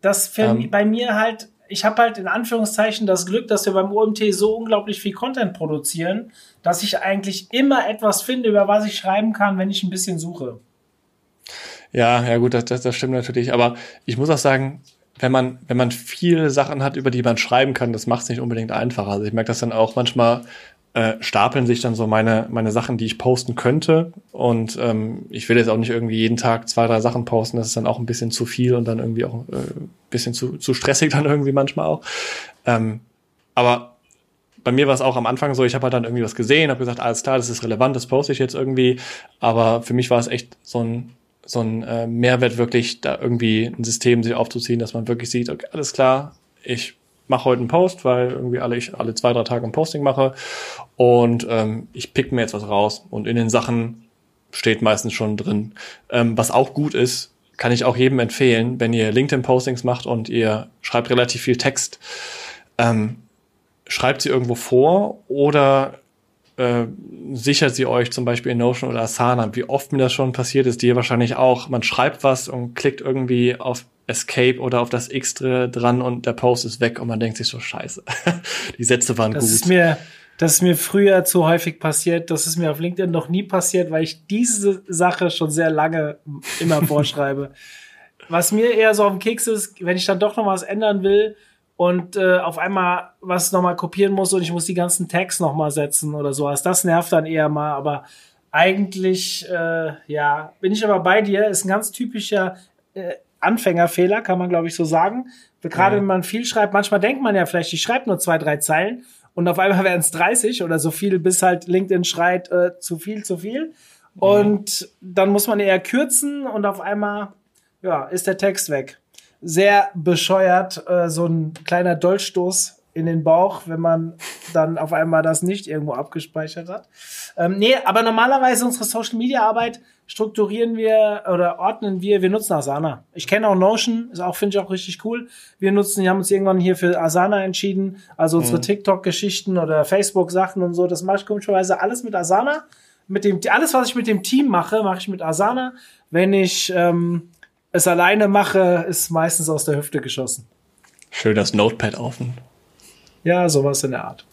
[SPEAKER 3] Das für ähm. bei mir halt, ich habe halt in Anführungszeichen das Glück, dass wir beim OMT so unglaublich viel Content produzieren, dass ich eigentlich immer etwas finde, über was ich schreiben kann, wenn ich ein bisschen suche.
[SPEAKER 1] Ja, ja gut, das, das, das stimmt natürlich. Aber ich muss auch sagen, wenn man, wenn man viele Sachen hat, über die man schreiben kann, das macht es nicht unbedingt einfacher. Also ich merke das dann auch manchmal, äh, stapeln sich dann so meine, meine Sachen, die ich posten könnte. Und ähm, ich will jetzt auch nicht irgendwie jeden Tag zwei, drei Sachen posten. Das ist dann auch ein bisschen zu viel und dann irgendwie auch äh, bisschen zu, zu stressig dann irgendwie manchmal auch. Ähm, aber bei mir war es auch am Anfang so, ich habe halt dann irgendwie was gesehen, habe gesagt, alles klar, das ist relevant, das poste ich jetzt irgendwie. Aber für mich war es echt so ein so ein äh, Mehrwert wirklich, da irgendwie ein System sich aufzuziehen, dass man wirklich sieht, okay, alles klar, ich mache heute einen Post, weil irgendwie alle ich alle zwei, drei Tage ein Posting mache und ähm, ich pick mir jetzt was raus und in den Sachen steht meistens schon drin. Ähm, was auch gut ist, kann ich auch jedem empfehlen, wenn ihr LinkedIn-Postings macht und ihr schreibt relativ viel Text, ähm, schreibt sie irgendwo vor oder äh, sichert sie euch zum Beispiel in Notion oder Asana. Wie oft mir das schon passiert ist, dir wahrscheinlich auch. Man schreibt was und klickt irgendwie auf Escape oder auf das X dran und der Post ist weg und man denkt sich so, scheiße, die Sätze waren
[SPEAKER 3] das
[SPEAKER 1] gut.
[SPEAKER 3] Ist mir, Das ist mir früher zu häufig passiert. Das ist mir auf LinkedIn noch nie passiert, weil ich diese Sache schon sehr lange immer vorschreibe. Was mir eher so auf den Keks ist, wenn ich dann doch noch was ändern will und äh, auf einmal was nochmal kopieren muss und ich muss die ganzen Tags nochmal setzen oder sowas. Das nervt dann eher mal, aber eigentlich, äh, ja, bin ich aber bei dir. Ist ein ganz typischer äh, Anfängerfehler, kann man glaube ich so sagen. Gerade ja. wenn man viel schreibt, manchmal denkt man ja vielleicht, ich schreibe nur zwei, drei Zeilen und auf einmal werden es 30 oder so viel, bis halt LinkedIn schreit, äh, zu viel, zu viel. Und dann muss man eher kürzen und auf einmal, ja, ist der Text weg. Sehr bescheuert, äh, so ein kleiner Dolchstoß in den Bauch, wenn man dann auf einmal das nicht irgendwo abgespeichert hat. Ähm, nee, aber normalerweise unsere Social Media Arbeit strukturieren wir oder ordnen wir, wir nutzen Asana. Ich kenne auch Notion, ist auch, finde ich auch richtig cool. Wir nutzen, wir haben uns irgendwann hier für Asana entschieden, also unsere mhm. TikTok-Geschichten oder Facebook-Sachen und so, das mache ich komischerweise alles mit Asana. Mit dem, alles, was ich mit dem Team mache, mache ich mit Asana. Wenn ich ähm, es alleine mache, ist meistens aus der Hüfte geschossen.
[SPEAKER 1] Schön das Notepad offen.
[SPEAKER 3] Ja, sowas in der Art.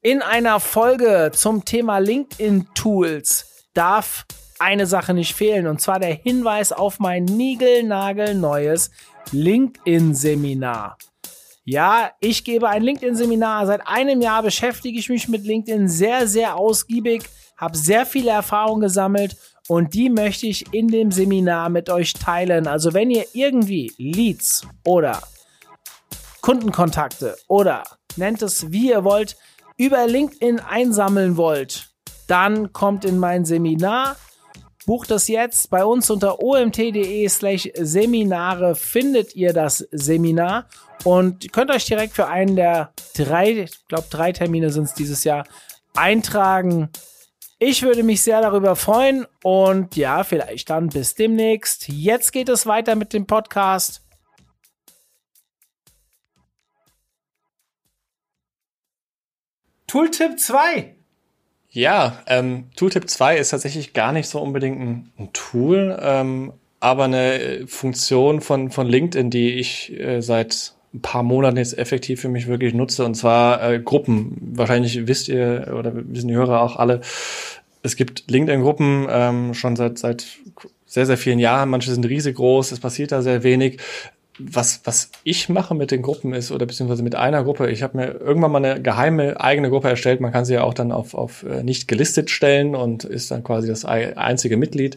[SPEAKER 3] In einer Folge zum Thema LinkedIn-Tools darf eine Sache nicht fehlen, und zwar der Hinweis auf mein niegelnagelneues LinkedIn-Seminar. Ja, ich gebe ein LinkedIn-Seminar. Seit einem Jahr beschäftige ich mich mit LinkedIn sehr, sehr ausgiebig, habe sehr viele Erfahrungen gesammelt und die möchte ich in dem Seminar mit euch teilen. Also wenn ihr irgendwie Leads oder Kundenkontakte oder nennt es wie ihr wollt, über LinkedIn einsammeln wollt, dann kommt in mein Seminar. Bucht das jetzt bei uns unter omt.de slash Seminare findet ihr das Seminar und könnt euch direkt für einen der drei, ich glaube drei Termine sind es dieses Jahr, eintragen. Ich würde mich sehr darüber freuen und ja, vielleicht dann bis demnächst. Jetzt geht es weiter mit dem Podcast. Tooltip 2.
[SPEAKER 1] Ja, ähm, Tooltip 2 ist tatsächlich gar nicht so unbedingt ein, ein Tool, ähm, aber eine Funktion von, von LinkedIn, die ich äh, seit ein paar Monaten jetzt effektiv für mich wirklich nutze, und zwar äh, Gruppen. Wahrscheinlich wisst ihr oder wissen die Hörer auch alle, es gibt LinkedIn-Gruppen ähm, schon seit, seit sehr, sehr vielen Jahren. Manche sind riesig groß, es passiert da sehr wenig. Was, was ich mache mit den Gruppen ist, oder beziehungsweise mit einer Gruppe, ich habe mir irgendwann mal eine geheime eigene Gruppe erstellt. Man kann sie ja auch dann auf, auf äh, nicht gelistet stellen und ist dann quasi das einzige Mitglied.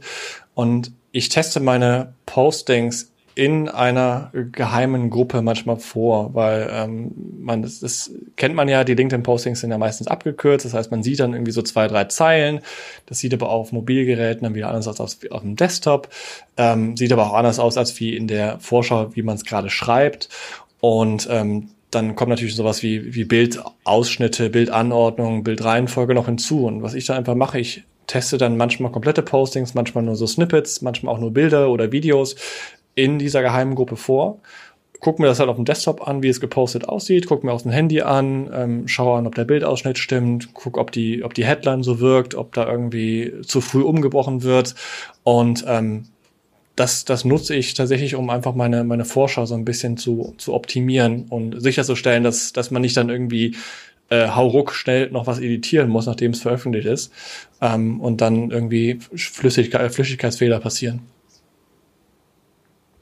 [SPEAKER 1] Und ich teste meine Postings in einer geheimen Gruppe manchmal vor, weil ähm, man das, das kennt man ja, die LinkedIn-Postings sind ja meistens abgekürzt, das heißt, man sieht dann irgendwie so zwei, drei Zeilen, das sieht aber auf Mobilgeräten dann wieder anders aus als auf dem Desktop, ähm, sieht aber auch anders aus als wie in der Vorschau, wie man es gerade schreibt. Und ähm, dann kommt natürlich sowas wie, wie Bildausschnitte, Bildanordnung, Bildreihenfolge noch hinzu. Und was ich da einfach mache, ich teste dann manchmal komplette Postings, manchmal nur so Snippets, manchmal auch nur Bilder oder Videos, in dieser geheimen Gruppe vor, guck mir das halt auf dem Desktop an, wie es gepostet aussieht, guck mir aus dem Handy an, ähm, schaue an, ob der Bildausschnitt stimmt, guck, ob die, ob die Headline so wirkt, ob da irgendwie zu früh umgebrochen wird und ähm, das, das nutze ich tatsächlich, um einfach meine, meine Vorschau so ein bisschen zu, zu optimieren und sicherzustellen, dass, dass man nicht dann irgendwie äh, hauruck schnell noch was editieren muss, nachdem es veröffentlicht ist ähm, und dann irgendwie Flüssigkeit, Flüssigkeitsfehler passieren.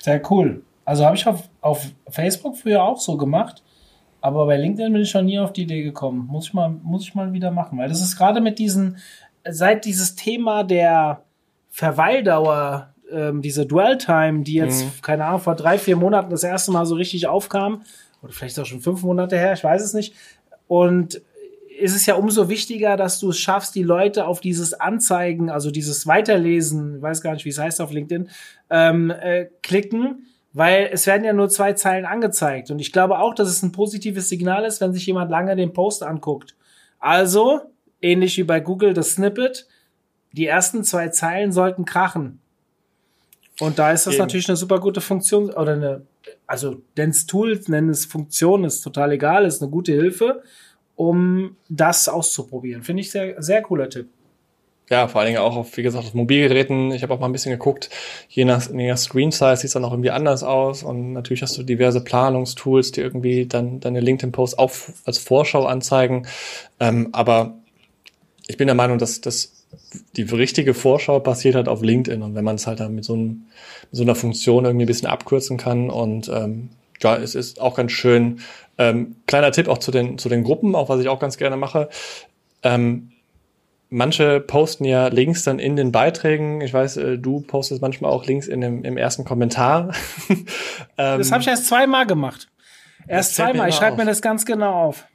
[SPEAKER 3] Sehr cool. Also habe ich auf, auf Facebook früher auch so gemacht, aber bei LinkedIn bin ich schon nie auf die Idee gekommen. Muss ich mal, muss ich mal wieder machen, weil das ist gerade mit diesen, seit dieses Thema der Verweildauer, ähm, diese Dwell-Time, die jetzt, mhm. keine Ahnung, vor drei, vier Monaten das erste Mal so richtig aufkam, oder vielleicht auch schon fünf Monate her, ich weiß es nicht. Und ist es ja umso wichtiger, dass du es schaffst, die Leute auf dieses Anzeigen, also dieses Weiterlesen, ich weiß gar nicht, wie es heißt auf LinkedIn, ähm, äh, klicken, weil es werden ja nur zwei Zeilen angezeigt. Und ich glaube auch, dass es ein positives Signal ist, wenn sich jemand lange den Post anguckt. Also, ähnlich wie bei Google das Snippet, die ersten zwei Zeilen sollten krachen. Und da ist das Eben. natürlich eine super gute Funktion oder eine, also Dance Tools nennen es Funktion, ist total egal, ist eine gute Hilfe um das auszuprobieren. Finde ich sehr, sehr cooler Tipp.
[SPEAKER 1] ja, vor allen Dingen auch auf, wie gesagt, auf Mobilgeräten. Ich habe auch mal ein bisschen geguckt, je nach, je nach Screen Size sieht es dann auch irgendwie anders aus. Und natürlich hast du diverse Planungstools, die irgendwie dann deine LinkedIn-Posts auch als Vorschau anzeigen. Ähm, aber ich bin der Meinung, dass, dass die richtige Vorschau passiert halt auf LinkedIn. Und wenn man es halt dann mit so, einem, mit so einer Funktion irgendwie ein bisschen abkürzen kann und ähm, ja, es ist auch ganz schön. Ähm, kleiner Tipp auch zu den, zu den Gruppen, auch was ich auch ganz gerne mache. Ähm, manche posten ja Links dann in den Beiträgen. Ich weiß, äh, du postest manchmal auch Links in dem, im ersten Kommentar.
[SPEAKER 3] ähm, das habe ich erst zweimal gemacht. Erst zweimal. Ich schreibe mir das ganz genau auf.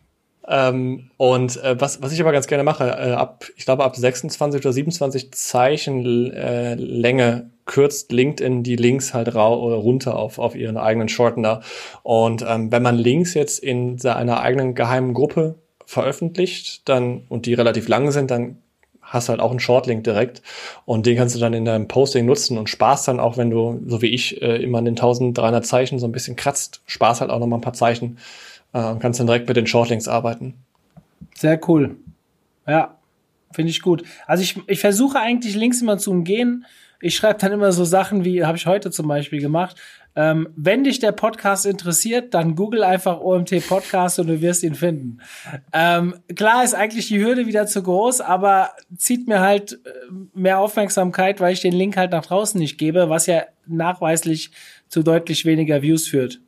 [SPEAKER 1] Ähm, und äh, was, was ich aber ganz gerne mache, äh, ab, ich glaube, ab 26 oder 27 Zeichen äh, Länge kürzt LinkedIn die Links halt runter auf, auf ihren eigenen Shortener. Und ähm, wenn man Links jetzt in seiner eigenen geheimen Gruppe veröffentlicht, dann und die relativ lang sind, dann hast halt auch einen Shortlink direkt und den kannst du dann in deinem Posting nutzen und sparst dann auch, wenn du, so wie ich, äh, immer an den 1300 Zeichen so ein bisschen kratzt, sparst halt auch noch mal ein paar Zeichen äh, und kannst dann direkt mit den Shortlinks arbeiten.
[SPEAKER 3] Sehr cool. Ja, finde ich gut. Also ich, ich versuche eigentlich Links immer zu umgehen. Ich schreibe dann immer so Sachen wie, habe ich heute zum Beispiel gemacht, ähm, wenn dich der Podcast interessiert, dann google einfach OMT Podcast und du wirst ihn finden. Ähm, klar ist eigentlich die Hürde wieder zu groß, aber zieht mir halt äh, mehr Aufmerksamkeit, weil ich den Link halt nach draußen nicht gebe, was ja nachweislich zu deutlich weniger Views führt.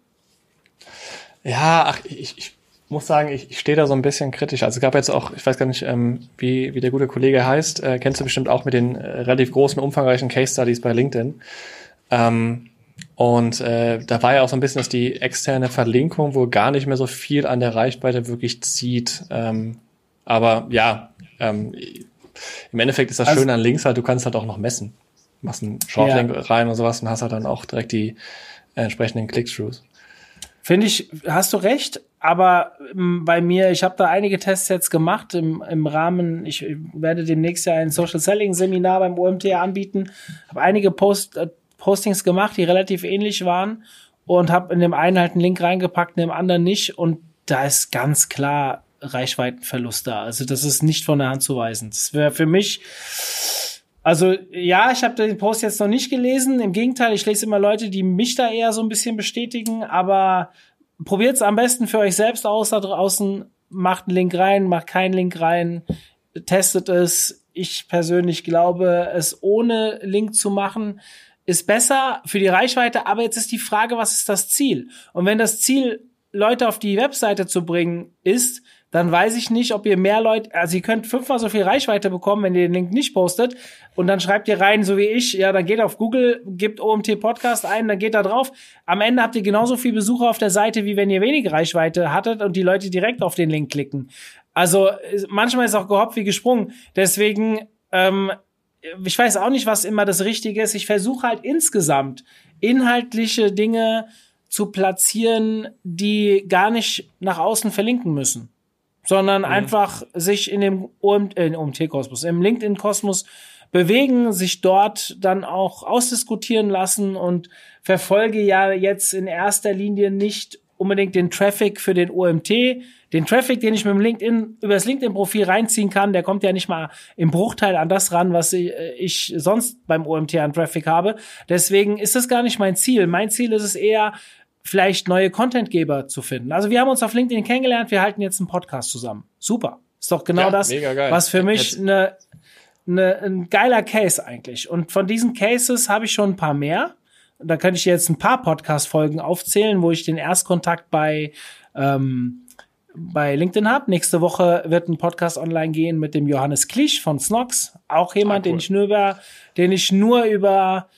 [SPEAKER 1] Ja, ach, ich, ich muss sagen, ich, ich stehe da so ein bisschen kritisch. Also es gab jetzt auch, ich weiß gar nicht, ähm, wie, wie der gute Kollege heißt, äh, kennst du bestimmt auch mit den äh, relativ großen, umfangreichen Case Studies bei LinkedIn. Ähm, und äh, da war ja auch so ein bisschen, dass die externe Verlinkung wohl gar nicht mehr so viel an der Reichweite wirklich zieht. Ähm, aber ja, ähm, im Endeffekt ist das also, Schöne an Links halt, du kannst halt auch noch messen. Machst einen Shortlink ja. rein und sowas und hast halt dann auch direkt die äh, entsprechenden Click-Throughs.
[SPEAKER 3] Finde ich, hast du recht, aber ähm, bei mir, ich habe da einige Tests jetzt gemacht im, im Rahmen, ich werde demnächst ja ein Social Selling Seminar beim OMT anbieten, habe einige Post, äh, Postings gemacht, die relativ ähnlich waren und habe in dem einen halt einen Link reingepackt, in dem anderen nicht und da ist ganz klar Reichweitenverlust da. Also das ist nicht von der Hand zu weisen. Das wäre für mich also ja, ich habe den Post jetzt noch nicht gelesen. Im Gegenteil, ich lese immer Leute, die mich da eher so ein bisschen bestätigen. Aber probiert es am besten für euch selbst aus da draußen. Macht einen Link rein, macht keinen Link rein, testet es. Ich persönlich glaube, es ohne Link zu machen ist besser für die Reichweite, aber jetzt ist die Frage, was ist das Ziel? Und wenn das Ziel, Leute auf die Webseite zu bringen, ist, dann weiß ich nicht, ob ihr mehr Leute, also ihr könnt fünfmal so viel Reichweite bekommen, wenn ihr den Link nicht postet. Und dann schreibt ihr rein, so wie ich, ja, dann geht auf Google, gebt OMT Podcast ein, dann geht da drauf. Am Ende habt ihr genauso viel Besucher auf der Seite, wie wenn ihr wenig Reichweite hattet und die Leute direkt auf den Link klicken. Also manchmal ist auch gehoppt wie gesprungen. Deswegen ähm, ich weiß auch nicht, was immer das Richtige ist. Ich versuche halt insgesamt inhaltliche Dinge zu platzieren, die gar nicht nach außen verlinken müssen, sondern mhm. einfach sich in dem OMT, äh, OMT-Kosmos, im LinkedIn-Kosmos bewegen, sich dort dann auch ausdiskutieren lassen und verfolge ja jetzt in erster Linie nicht unbedingt den Traffic für den OMT, den Traffic, den ich mit dem LinkedIn, über das LinkedIn-Profil reinziehen kann, der kommt ja nicht mal im Bruchteil an das ran, was ich sonst beim OMT an Traffic habe. Deswegen ist das gar nicht mein Ziel. Mein Ziel ist es eher, vielleicht neue Contentgeber zu finden. Also wir haben uns auf LinkedIn kennengelernt, wir halten jetzt einen Podcast zusammen. Super. Ist doch genau ja, das, was für mich eine, eine, ein geiler Case eigentlich. Und von diesen Cases habe ich schon ein paar mehr. Da könnte ich jetzt ein paar Podcast-Folgen aufzählen, wo ich den Erstkontakt bei ähm, bei LinkedIn habe. Nächste Woche wird ein Podcast online gehen mit dem Johannes Klisch von Snox. Auch jemand, ah, cool. den ich nur über, den ich nur über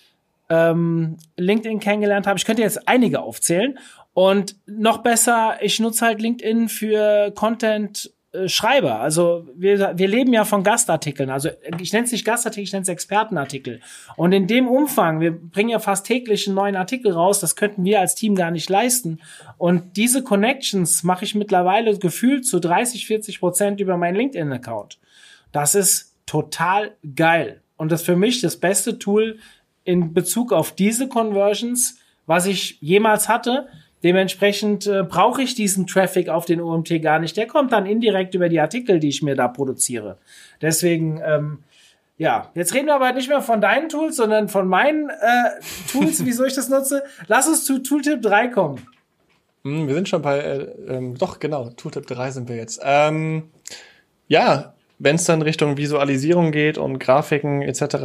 [SPEAKER 3] ähm, LinkedIn kennengelernt habe. Ich könnte jetzt einige aufzählen. Und noch besser, ich nutze halt LinkedIn für Content äh, Schreiber. Also wir, wir leben ja von Gastartikeln. Also ich nenne es nicht Gastartikel, ich nenne es Expertenartikel. Und in dem Umfang, wir bringen ja fast täglich einen neuen Artikel raus, das könnten wir als Team gar nicht leisten. Und diese Connections mache ich mittlerweile gefühlt zu 30, 40 Prozent über meinen LinkedIn-Account. Das ist total geil. Und das ist für mich das beste Tool in Bezug auf diese Conversions, was ich jemals hatte. Dementsprechend äh, brauche ich diesen Traffic auf den OMT gar nicht. Der kommt dann indirekt über die Artikel, die ich mir da produziere. Deswegen, ähm, Ja, jetzt reden wir aber nicht mehr von deinen Tools, sondern von meinen äh, Tools, wieso ich das nutze. Lass uns zu Tooltip 3 kommen.
[SPEAKER 1] Hm, wir sind schon bei, äh, ähm, doch genau, Tooltip 3 sind wir jetzt. Ähm, ja, wenn es dann Richtung Visualisierung geht und Grafiken etc.,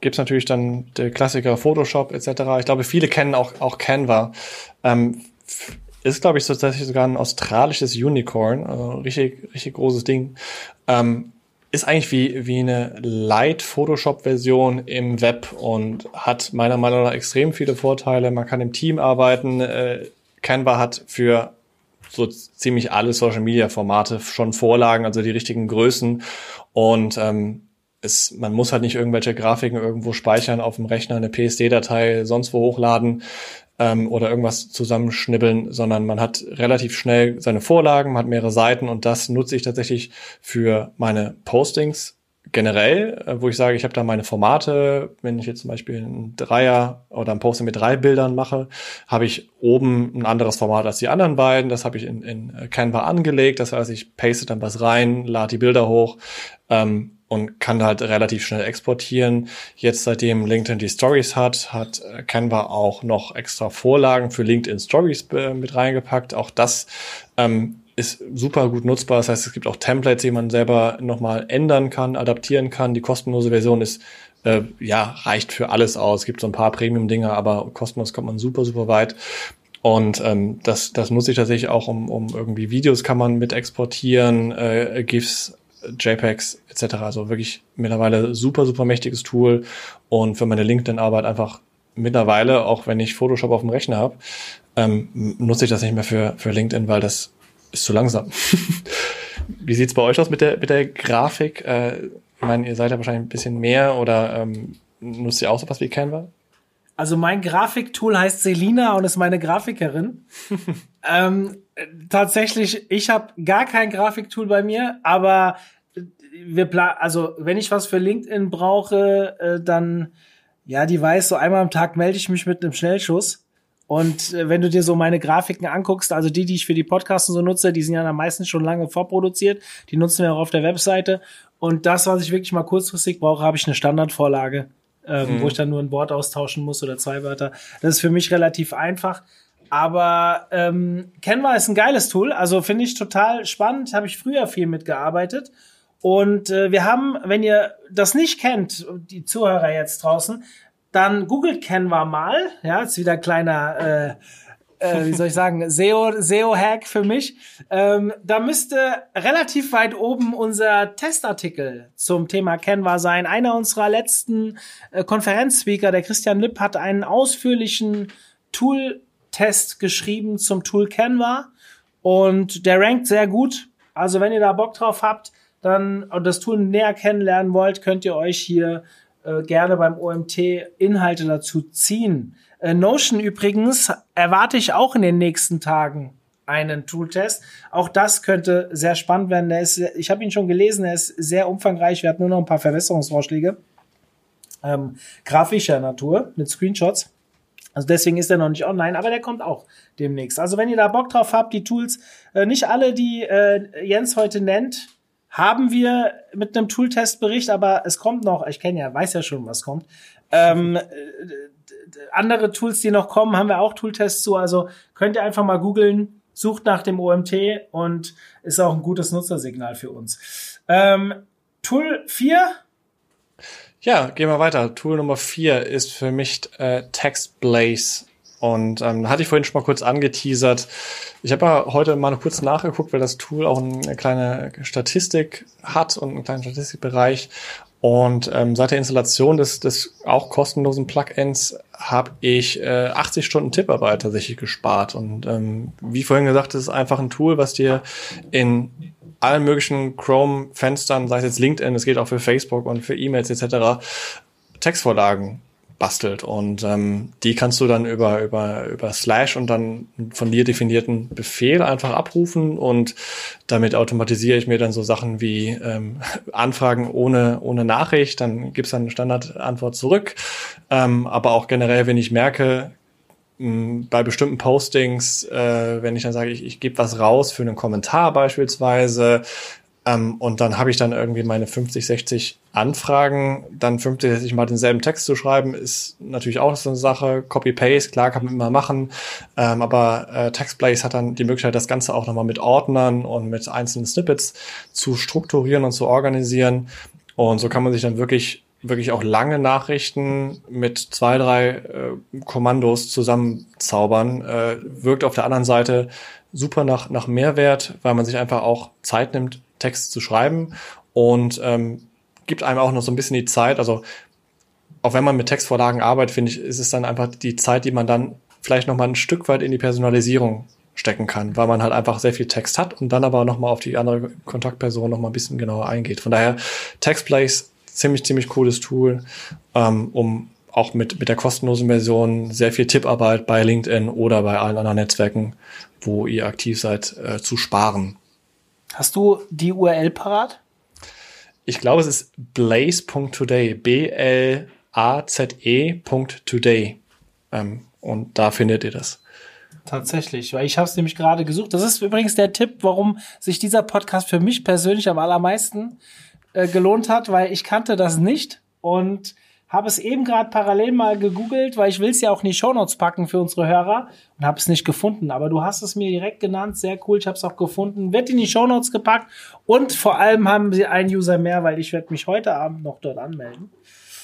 [SPEAKER 1] gibt's natürlich dann der Klassiker Photoshop etc. Ich glaube, viele kennen auch, auch Canva. Ähm, ist, glaube ich, tatsächlich sogar ein australisches Unicorn, also richtig, richtig großes Ding. Ähm, ist eigentlich wie, wie eine Light-Photoshop-Version im Web und hat meiner Meinung nach extrem viele Vorteile. Man kann im Team arbeiten. Äh, Canva hat für so ziemlich alle Social-Media-Formate schon Vorlagen, also die richtigen Größen. Und ähm, es, man muss halt nicht irgendwelche Grafiken irgendwo speichern auf dem Rechner, eine PSD-Datei sonst wo hochladen ähm, oder irgendwas zusammenschnibbeln, sondern man hat relativ schnell seine Vorlagen, man hat mehrere Seiten und das nutze ich tatsächlich für meine Postings generell, äh, wo ich sage, ich habe da meine Formate, wenn ich jetzt zum Beispiel ein Dreier oder ein Poster mit drei Bildern mache, habe ich oben ein anderes Format als die anderen beiden. Das habe ich in, in Canva angelegt. Das heißt, ich paste dann was rein, lade die Bilder hoch ähm, und kann halt relativ schnell exportieren. Jetzt, seitdem LinkedIn die Stories hat, hat äh, Canva auch noch extra Vorlagen für LinkedIn Stories äh, mit reingepackt. Auch das ähm, ist super gut nutzbar. Das heißt, es gibt auch Templates, die man selber nochmal ändern kann, adaptieren kann. Die kostenlose Version ist äh, ja reicht für alles aus. Es gibt so ein paar Premium-Dinger, aber kostenlos kommt man super, super weit. Und ähm, das, das nutze ich tatsächlich auch, um, um irgendwie Videos kann man mit exportieren, äh, GIFs, JPEGs etc. Also wirklich mittlerweile super, super mächtiges Tool und für meine LinkedIn-Arbeit einfach mittlerweile, auch wenn ich Photoshop auf dem Rechner habe, ähm, nutze ich das nicht mehr für, für LinkedIn, weil das ist zu langsam. Wie sieht's bei euch aus mit der, mit der Grafik? Äh, ich meine, ihr seid ja wahrscheinlich ein bisschen mehr oder ähm, nutzt ihr auch sowas wie Canva?
[SPEAKER 3] Also mein Grafiktool heißt Selina und ist meine Grafikerin. ähm, tatsächlich, ich habe gar kein Grafiktool bei mir, aber wir also wenn ich was für LinkedIn brauche, äh, dann ja, die weiß, so einmal am Tag melde ich mich mit einem Schnellschuss. Und äh, wenn du dir so meine Grafiken anguckst, also die, die ich für die Podcasten so nutze, die sind ja am meisten schon lange vorproduziert. Die nutzen wir auch auf der Webseite. Und das, was ich wirklich mal kurzfristig brauche, habe ich eine Standardvorlage, ähm, mhm. wo ich dann nur ein Wort austauschen muss oder zwei Wörter. Das ist für mich relativ einfach. Aber ähm, Canva ist ein geiles Tool, also finde ich total spannend. Habe ich früher viel mitgearbeitet. Und äh, wir haben, wenn ihr das nicht kennt, die Zuhörer jetzt draußen, dann googelt Canva mal. Ja, ist wieder ein kleiner, äh, äh, wie soll ich sagen, SEO, SEO-Hack für mich. Ähm, da müsste relativ weit oben unser Testartikel zum Thema Canva sein. Einer unserer letzten äh, Konferenzspeaker, der Christian Lipp, hat einen ausführlichen Tool-Test geschrieben zum Tool Canva und der rankt sehr gut. Also wenn ihr da Bock drauf habt, dann und das Tool näher kennenlernen wollt, könnt ihr euch hier äh, gerne beim OMT Inhalte dazu ziehen. Äh, Notion übrigens erwarte ich auch in den nächsten Tagen einen Tooltest. Auch das könnte sehr spannend werden. Der ist, ich habe ihn schon gelesen, er ist sehr umfangreich. Wir hatten nur noch ein paar Verbesserungsvorschläge. Ähm, grafischer Natur mit Screenshots. Also deswegen ist er noch nicht online, aber der kommt auch demnächst. Also wenn ihr da Bock drauf habt, die Tools, äh, nicht alle, die äh, Jens heute nennt, haben wir mit einem Tooltest-Bericht, aber es kommt noch, ich kenne ja, weiß ja schon, was kommt. Ähm, äh, andere Tools, die noch kommen, haben wir auch Tooltests zu. Also könnt ihr einfach mal googeln, sucht nach dem OMT und ist auch ein gutes Nutzersignal für uns. Ähm, Tool 4.
[SPEAKER 1] Ja, gehen wir weiter. Tool Nummer 4 ist für mich äh, TextBlaze. Und ähm, hatte ich vorhin schon mal kurz angeteasert. Ich habe ja heute mal kurz nachgeguckt, weil das Tool auch eine kleine Statistik hat und einen kleinen Statistikbereich. Und ähm, seit der Installation des, des auch kostenlosen Plugins habe ich äh, 80 Stunden Tipparbeit tatsächlich gespart. Und ähm, wie vorhin gesagt, das ist einfach ein Tool, was dir in allen möglichen Chrome-Fenstern, sei es jetzt LinkedIn, es geht auch für Facebook und für E-Mails etc., Textvorlagen bastelt. Und ähm, die kannst du dann über über über Slash und dann von dir definierten Befehl einfach abrufen. Und damit automatisiere ich mir dann so Sachen wie ähm, Anfragen ohne ohne Nachricht, dann gibt's dann eine Standardantwort zurück, ähm, aber auch generell, wenn ich merke bei bestimmten Postings, äh, wenn ich dann sage, ich, ich gebe was raus für einen Kommentar beispielsweise, Ähm, und dann habe ich dann irgendwie meine 50, 60 Anfragen. Dann 50, 60 Mal denselben Text zu schreiben, ist natürlich auch so eine Sache. Copy-Paste, klar, kann man immer machen. Ähm, aber äh, TextBlaze hat dann die Möglichkeit, das Ganze auch nochmal mit Ordnern und mit einzelnen Snippets zu strukturieren und zu organisieren. Und so kann man sich dann wirklich wirklich auch lange Nachrichten mit zwei, drei äh, Kommandos zusammenzaubern. Äh, wirkt auf der anderen Seite super nach, nach Mehrwert, weil man sich einfach auch Zeit nimmt, Text zu schreiben und ähm, gibt einem auch noch so ein bisschen die Zeit. Also auch wenn man mit Textvorlagen arbeitet, finde ich, ist es dann einfach die Zeit, die man dann vielleicht noch mal ein Stück weit in die Personalisierung stecken kann, weil man halt einfach sehr viel Text hat und dann aber noch mal auf die andere Kontaktperson noch mal ein bisschen genauer eingeht. Von daher TextPlace ziemlich ziemlich cooles Tool, ähm, um auch mit mit der kostenlosen Version sehr viel Tipparbeit bei LinkedIn oder bei allen anderen Netzwerken, wo ihr aktiv seid, äh, zu sparen.
[SPEAKER 3] Hast du die URL parat?
[SPEAKER 1] Ich glaube, es ist blaze.today. B-L-A-Z-E.today. Ähm, und da findet ihr das.
[SPEAKER 3] Tatsächlich, weil ich habe es nämlich gerade gesucht. Das ist übrigens der Tipp, warum sich dieser Podcast für mich persönlich am allermeisten äh, gelohnt hat, weil ich kannte das nicht und habe es eben gerade parallel mal gegoogelt, weil ich will es ja auch in die Shownotes packen für unsere Hörer und habe es nicht gefunden. Aber du hast es mir direkt genannt, sehr cool. Ich habe es auch gefunden, wird in die Shownotes gepackt und vor allem haben sie einen User mehr, weil ich werde mich heute Abend noch dort anmelden.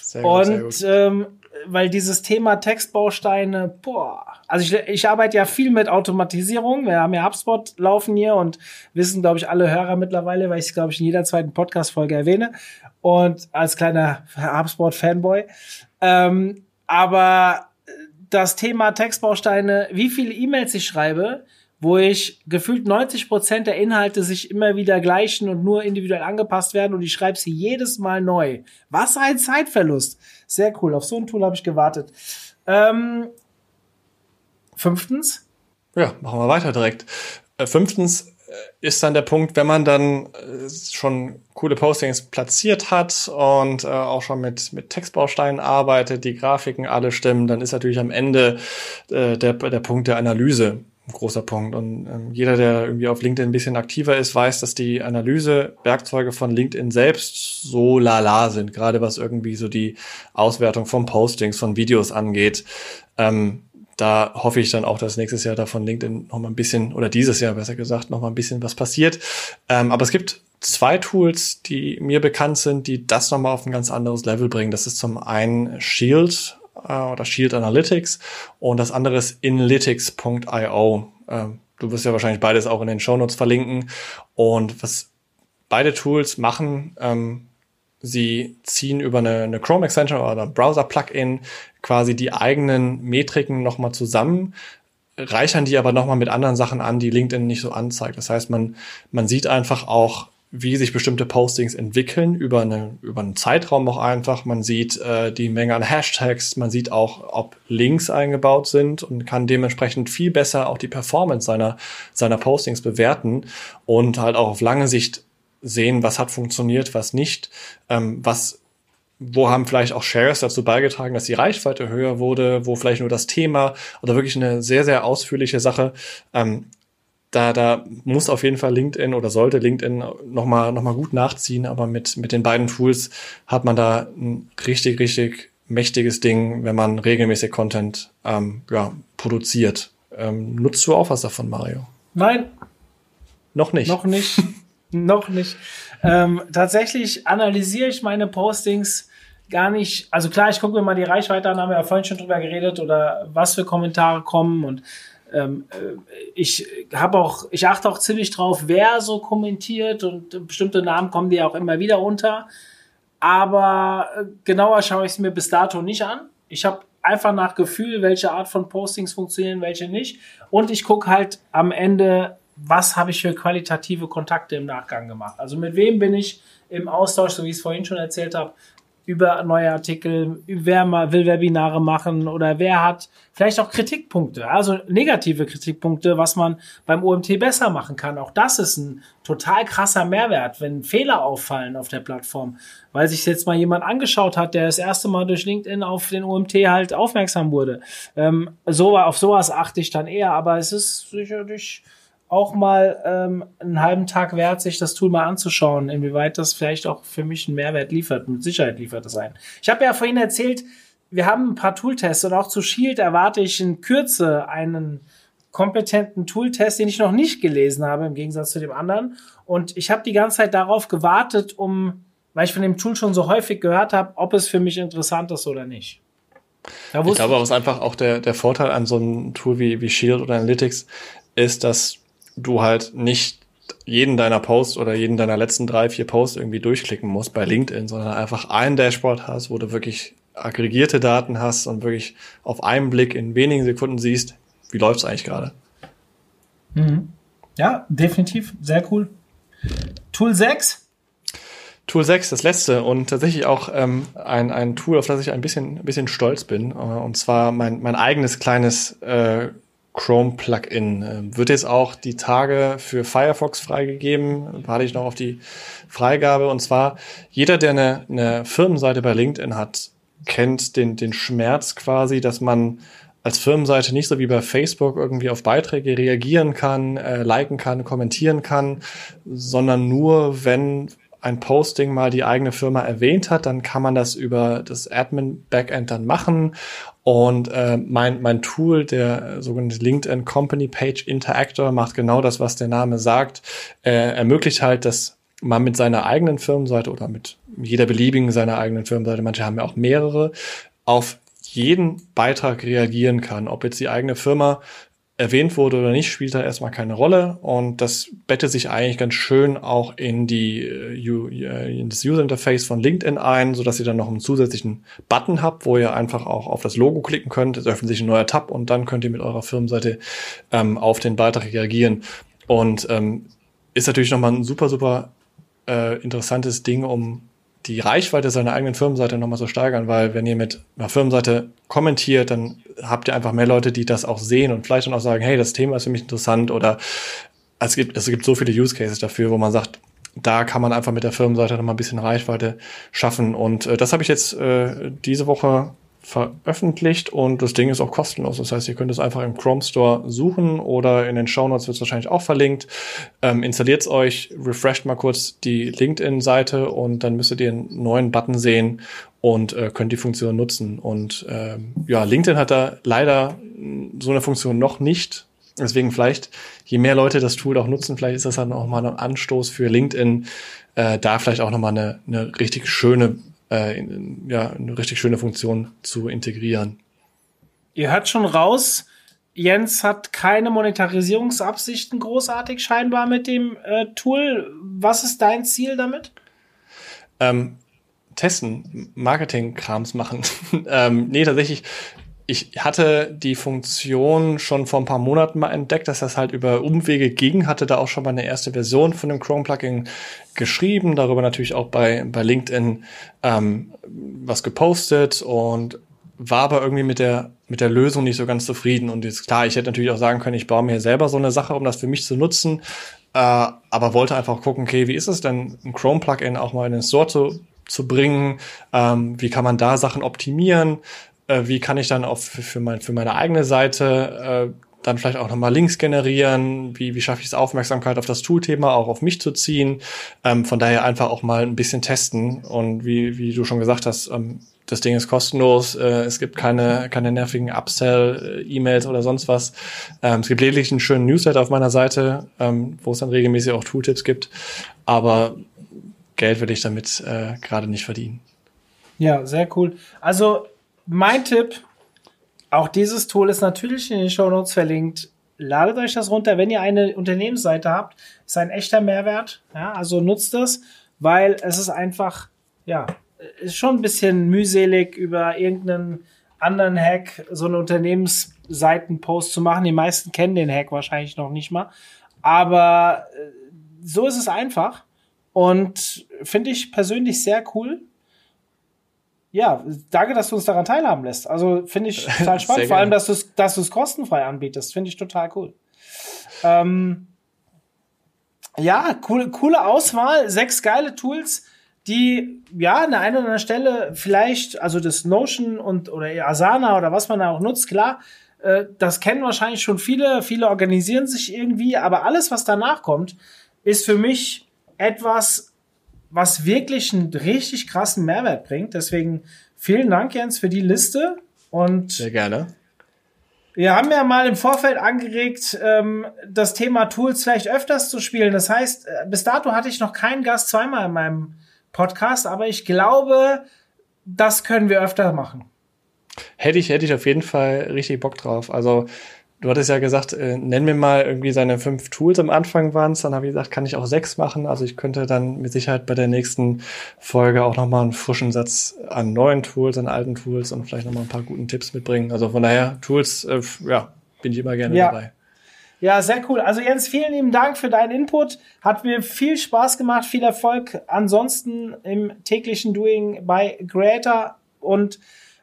[SPEAKER 3] Sehr gut, und sehr gut. Ähm, weil dieses Thema Textbausteine, boah, also ich, ich arbeite ja viel mit Automatisierung. Wir haben ja HubSpot laufen hier und wissen, glaube ich, alle Hörer mittlerweile, weil ich es, glaube ich, in jeder zweiten Podcast-Folge erwähne und als kleiner HubSpot-Fanboy. Ähm, aber das Thema Textbausteine, wie viele E-Mails ich schreibe, wo ich gefühlt 90 Prozent der Inhalte sich immer wieder gleichen und nur individuell angepasst werden und ich schreibe sie jedes Mal neu. Was ein Zeitverlust. Sehr cool. Auf so ein Tool habe ich gewartet. Ähm, fünftens.
[SPEAKER 1] Ja, machen wir weiter direkt. Äh, fünftens, ist dann der Punkt, wenn man dann äh, schon coole Postings platziert hat und äh, auch schon mit, mit Textbausteinen arbeitet, die Grafiken alle stimmen, dann ist natürlich am Ende äh, der, der Punkt der Analyse ein großer Punkt. Und ähm, jeder, der irgendwie auf LinkedIn ein bisschen aktiver ist, weiß, dass die Analyse-Werkzeuge von LinkedIn selbst so lala sind, gerade was irgendwie so die Auswertung von Postings, von Videos angeht. Ähm, da hoffe ich dann auch, dass nächstes Jahr da von LinkedIn noch mal ein bisschen, oder dieses Jahr besser gesagt, noch mal ein bisschen was passiert. Ähm, aber es gibt zwei Tools, die mir bekannt sind, die das noch mal auf ein ganz anderes Level bringen. Das ist zum einen Shield äh, oder Shield Analytics und das andere ist Inlytics.io. Ähm, du wirst ja wahrscheinlich beides auch in den Shownotes verlinken. Und was beide Tools machen, ähm, Sie ziehen über eine, eine Chrome Extension oder Browser Plugin quasi die eigenen Metriken nochmal zusammen, reichern die aber nochmal mit anderen Sachen an, die LinkedIn nicht so anzeigt. Das heißt, man, man sieht einfach auch, wie sich bestimmte Postings entwickeln über, eine, über einen Zeitraum auch einfach. Man sieht äh, die Menge an Hashtags, man sieht auch, ob Links eingebaut sind und kann dementsprechend viel besser auch die Performance seiner, seiner Postings bewerten und halt auch auf lange Sicht sehen, was hat funktioniert, was nicht, ähm, was wo haben vielleicht auch Shares dazu beigetragen, dass die Reichweite höher wurde, wo vielleicht nur das Thema oder wirklich eine sehr, sehr ausführliche Sache. Ähm, da, da muss auf jeden Fall LinkedIn oder sollte LinkedIn nochmal noch mal gut nachziehen, aber mit, mit den beiden Tools hat man da ein richtig, richtig mächtiges Ding, wenn man regelmäßig Content ähm, ja, produziert. Ähm, nutzt du auch was davon, Mario?
[SPEAKER 3] Nein.
[SPEAKER 1] Noch nicht.
[SPEAKER 3] Noch nicht. Noch nicht. Ähm, tatsächlich analysiere ich meine Postings gar nicht. Also klar, ich gucke mir mal die Reichweite an, haben wir ja vorhin schon drüber geredet oder was für Kommentare kommen und ähm, äh, ich habe auch, ich achte auch ziemlich drauf, wer so kommentiert und bestimmte Namen kommen dir auch immer wieder unter. Aber äh, genauer schaue ich es mir bis dato nicht an. Ich habe einfach nach Gefühl, welche Art von Postings funktionieren, welche nicht. Und ich gucke halt am Ende was habe ich für qualitative Kontakte im Nachgang gemacht? Also mit wem bin ich im Austausch, so wie ich es vorhin schon erzählt habe, über neue Artikel, wer will Webinare machen oder wer hat vielleicht auch Kritikpunkte, also negative Kritikpunkte, was man beim OMT besser machen kann. Auch das ist ein total krasser Mehrwert, wenn Fehler auffallen auf der Plattform, weil sich jetzt mal jemand angeschaut hat, der das erste Mal durch LinkedIn auf den OMT halt aufmerksam wurde. Ähm, so auf sowas achte ich dann eher, aber es ist sicherlich auch mal ähm, einen halben Tag wert, sich das Tool mal anzuschauen, inwieweit das vielleicht auch für mich einen Mehrwert liefert. Mit Sicherheit liefert es ein. Ich habe ja vorhin erzählt, wir haben ein paar Tooltests und auch zu Shield erwarte ich in Kürze einen kompetenten Tooltest, den ich noch nicht gelesen habe, im Gegensatz zu dem anderen. Und ich habe die ganze Zeit darauf gewartet, um, weil ich von dem Tool schon so häufig gehört habe, ob es für mich interessant ist oder nicht.
[SPEAKER 1] ich glaube, was einfach auch der, der Vorteil an so einem Tool wie, wie Shield oder Analytics ist, dass du halt nicht jeden deiner Posts oder jeden deiner letzten drei, vier Posts irgendwie durchklicken musst bei LinkedIn, sondern einfach ein Dashboard hast, wo du wirklich aggregierte Daten hast und wirklich auf einen Blick in wenigen Sekunden siehst, wie läuft es eigentlich gerade.
[SPEAKER 3] Mhm. Ja, definitiv. Sehr cool. Tool 6?
[SPEAKER 1] Tool 6, das letzte und tatsächlich auch ähm, ein, ein Tool, auf das ich ein bisschen, ein bisschen stolz bin. Äh, und zwar mein, mein eigenes kleines äh, Chrome-Plugin. Äh, wird jetzt auch die Tage für Firefox freigegeben. Warte ich noch auf die Freigabe. Und zwar, jeder, der eine, eine Firmenseite bei LinkedIn hat, kennt den, den Schmerz quasi, dass man als Firmenseite nicht so wie bei Facebook irgendwie auf Beiträge reagieren kann, äh, liken kann, kommentieren kann, sondern nur, wenn ein Posting mal die eigene Firma erwähnt hat, dann kann man das über das Admin-Backend dann machen. Und äh, mein, mein Tool, der sogenannte LinkedIn Company Page Interactor, macht genau das, was der Name sagt. Äh, ermöglicht halt, dass man mit seiner eigenen Firmenseite oder mit jeder beliebigen seiner eigenen Firmenseite, manche haben ja auch mehrere, auf jeden Beitrag reagieren kann. Ob jetzt die eigene Firma erwähnt wurde oder nicht, spielt da erstmal keine Rolle. Und das bettet sich eigentlich ganz schön auch in die äh, äh, in das User Interface von LinkedIn ein, so dass ihr dann noch einen zusätzlichen Button habt, wo ihr einfach auch auf das Logo klicken könnt. Es öffnet sich ein neuer Tab und dann könnt ihr mit eurer Firmenseite ähm, auf den Beitrag reagieren. Und ähm, ist natürlich nochmal ein super, super äh, interessantes Ding, um die Reichweite seiner eigenen Firmenseite nochmal so steigern, weil wenn ihr mit einer Firmenseite kommentiert, dann habt ihr einfach mehr Leute, die das auch sehen und vielleicht dann auch sagen, hey, das Thema ist für mich interessant oder es gibt, es gibt so viele Use Cases dafür, wo man sagt, da kann man einfach mit der Firmenseite nochmal ein bisschen Reichweite schaffen. Und äh, das habe ich jetzt äh, diese Woche veröffentlicht und das Ding ist auch kostenlos. Das heißt, ihr könnt es einfach im Chrome Store suchen oder in den Show Notes wird es wahrscheinlich auch verlinkt. Ähm, installiert es euch, refresht mal kurz die LinkedIn-Seite und dann müsstet ihr einen neuen Button sehen und äh, könnt die Funktion nutzen. Und ähm, ja, LinkedIn hat da leider so eine Funktion noch nicht. Deswegen vielleicht, je mehr Leute das Tool auch nutzen, vielleicht ist das dann auch mal ein Anstoß für LinkedIn, äh, da vielleicht auch nochmal eine, eine richtig schöne äh, in, ja, eine richtig schöne Funktion zu integrieren.
[SPEAKER 3] Ihr hört schon raus, Jens hat keine Monetarisierungsabsichten großartig scheinbar mit dem äh, Tool. Was ist dein Ziel damit?
[SPEAKER 1] Ähm, testen, Marketing-Krams machen. ähm, nee, tatsächlich ich hatte die Funktion schon vor ein paar Monaten mal entdeckt, dass das halt über Umwege ging, hatte da auch schon mal eine erste Version von dem Chrome-Plugin geschrieben, darüber natürlich auch bei, bei LinkedIn ähm, was gepostet und war aber irgendwie mit der, mit der Lösung nicht so ganz zufrieden. Und jetzt klar, ich hätte natürlich auch sagen können, ich baue mir selber so eine Sache, um das für mich zu nutzen, äh, aber wollte einfach gucken, okay, wie ist es denn, ein Chrome-Plugin auch mal in den Store zu, zu bringen? Ähm, wie kann man da Sachen optimieren? Äh, wie kann ich dann auch für, für, mein, für meine eigene Seite äh, dann vielleicht auch nochmal Links generieren, wie, wie schaffe ich es, Aufmerksamkeit auf das Toolthema auch auf mich zu ziehen. Ähm, von daher einfach auch mal ein bisschen testen. Und wie, wie du schon gesagt hast, ähm, das Ding ist kostenlos, äh, es gibt keine, keine nervigen Upsell-E-Mails oder sonst was. Ähm, es gibt lediglich einen schönen Newsletter auf meiner Seite, ähm, wo es dann regelmäßig auch Tooltips gibt. Aber Geld will ich damit äh, gerade nicht verdienen.
[SPEAKER 3] Ja, sehr cool. Also mein Tipp, auch dieses Tool ist natürlich in den Show Notes verlinkt. Ladet euch das runter, wenn ihr eine Unternehmensseite habt. Ist ein echter Mehrwert. Ja, also nutzt das, weil es ist einfach, ja, ist schon ein bisschen mühselig über irgendeinen anderen Hack so eine Unternehmensseitenpost zu machen. Die meisten kennen den Hack wahrscheinlich noch nicht mal. Aber äh, so ist es einfach und finde ich persönlich sehr cool ja, danke, dass du uns daran teilhaben lässt. Also finde ich total spannend. Vor allem, dass du es dass kostenfrei anbietest. Finde ich total cool. Ähm, ja, cool, coole Auswahl. Sechs geile Tools, die ja an der einen oder anderen Stelle vielleicht, also das Notion und oder Asana oder was man da auch nutzt, klar, Äh, das kennen wahrscheinlich schon viele. Viele organisieren sich irgendwie, aber alles, was danach kommt, ist für mich etwas, was wirklich einen richtig krassen Mehrwert bringt. Deswegen vielen Dank, Jens, für die Liste. Und
[SPEAKER 1] Sehr gerne.
[SPEAKER 3] Wir haben ja mal im Vorfeld angeregt, ähm, das Thema Tools vielleicht öfters zu spielen. Das heißt, äh, bis dato hatte ich noch keinen Gast zweimal in meinem Podcast, aber ich glaube, das können wir öfter machen.
[SPEAKER 1] Hätte ich, hätte ich auf jeden Fall richtig Bock drauf. Also, du hattest ja gesagt, äh, nenn mir mal irgendwie seine fünf Tools am Anfang waren es. Dann habe ich gesagt, kann ich auch sechs machen. Also ich könnte dann mit Sicherheit bei der nächsten Folge auch nochmal einen frischen Satz an neuen Tools, an alten Tools und vielleicht nochmal ein paar guten Tipps mitbringen. Also von daher, Tools, äh, ja, bin ich immer gerne
[SPEAKER 3] Ja.
[SPEAKER 1] dabei.
[SPEAKER 3] Ja, sehr cool. Also Jens, vielen lieben Dank für deinen Input. Hat mir viel Spaß gemacht, viel Erfolg ansonsten im täglichen Doing bei Creator und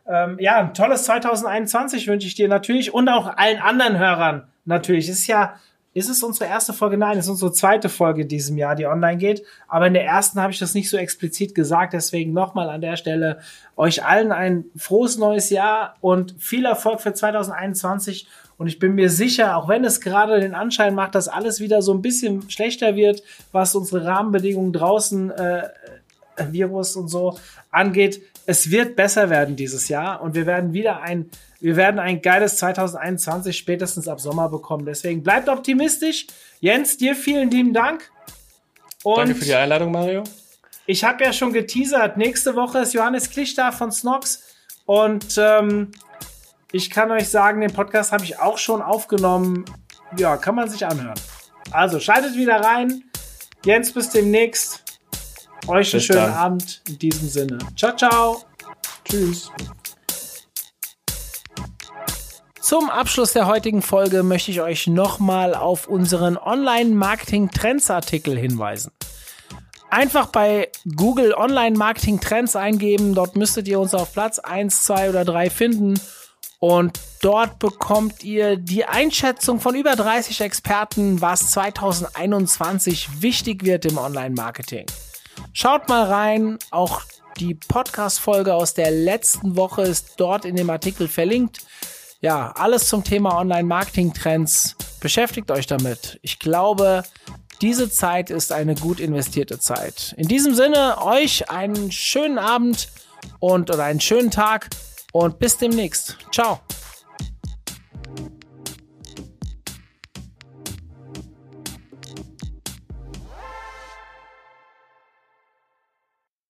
[SPEAKER 3] ähm, ja, ein tolles 2021 wünsche ich dir natürlich und auch allen anderen Hörern natürlich. Es ist ja, ist es unsere erste Folge? Nein, es ist unsere zweite Folge in diesem Jahr, die online geht. Aber in der ersten habe ich das nicht so explizit gesagt. Deswegen nochmal an der Stelle euch allen ein frohes neues Jahr und viel Erfolg für 2021. Und ich bin mir sicher, auch wenn es gerade den Anschein macht, dass alles wieder so ein bisschen schlechter wird, was unsere Rahmenbedingungen draußen, äh, Virus und so angeht, es wird besser werden dieses Jahr und wir werden wieder ein, wir werden ein geiles 2021 spätestens ab Sommer bekommen. Deswegen bleibt optimistisch. Jens, dir vielen lieben Dank. Und
[SPEAKER 1] Danke für die Einladung, Mario.
[SPEAKER 3] ich habe ja schon geteasert, nächste Woche ist Johannes Klich da von Snox und ähm, ich kann euch sagen, den Podcast habe ich auch schon aufgenommen. Ja, kann man sich anhören. Also schaltet wieder rein. Jens, bis demnächst. Euch einen schönen
[SPEAKER 1] dann.
[SPEAKER 3] Abend in diesem Sinne. Ciao, ciao.
[SPEAKER 1] Tschüss.
[SPEAKER 3] Zum Abschluss der heutigen Folge möchte ich euch nochmal auf unseren Online-Marketing-Trends-Artikel hinweisen. Einfach bei Google Online-Marketing-Trends eingeben, dort müsstet ihr uns auf Platz 1, 2 oder 3 finden und dort bekommt ihr die Einschätzung von über 30 Experten, was 2021 wichtig wird im Online-Marketing. Schaut mal rein, auch die Podcast-Folge aus der letzten Woche ist dort in dem Artikel verlinkt. Ja, alles zum Thema Online-Marketing-Trends. Beschäftigt euch damit. Ich glaube, diese Zeit ist eine gut investierte Zeit. In diesem Sinne, euch einen schönen Abend und oder einen schönen Tag und bis demnächst. Ciao.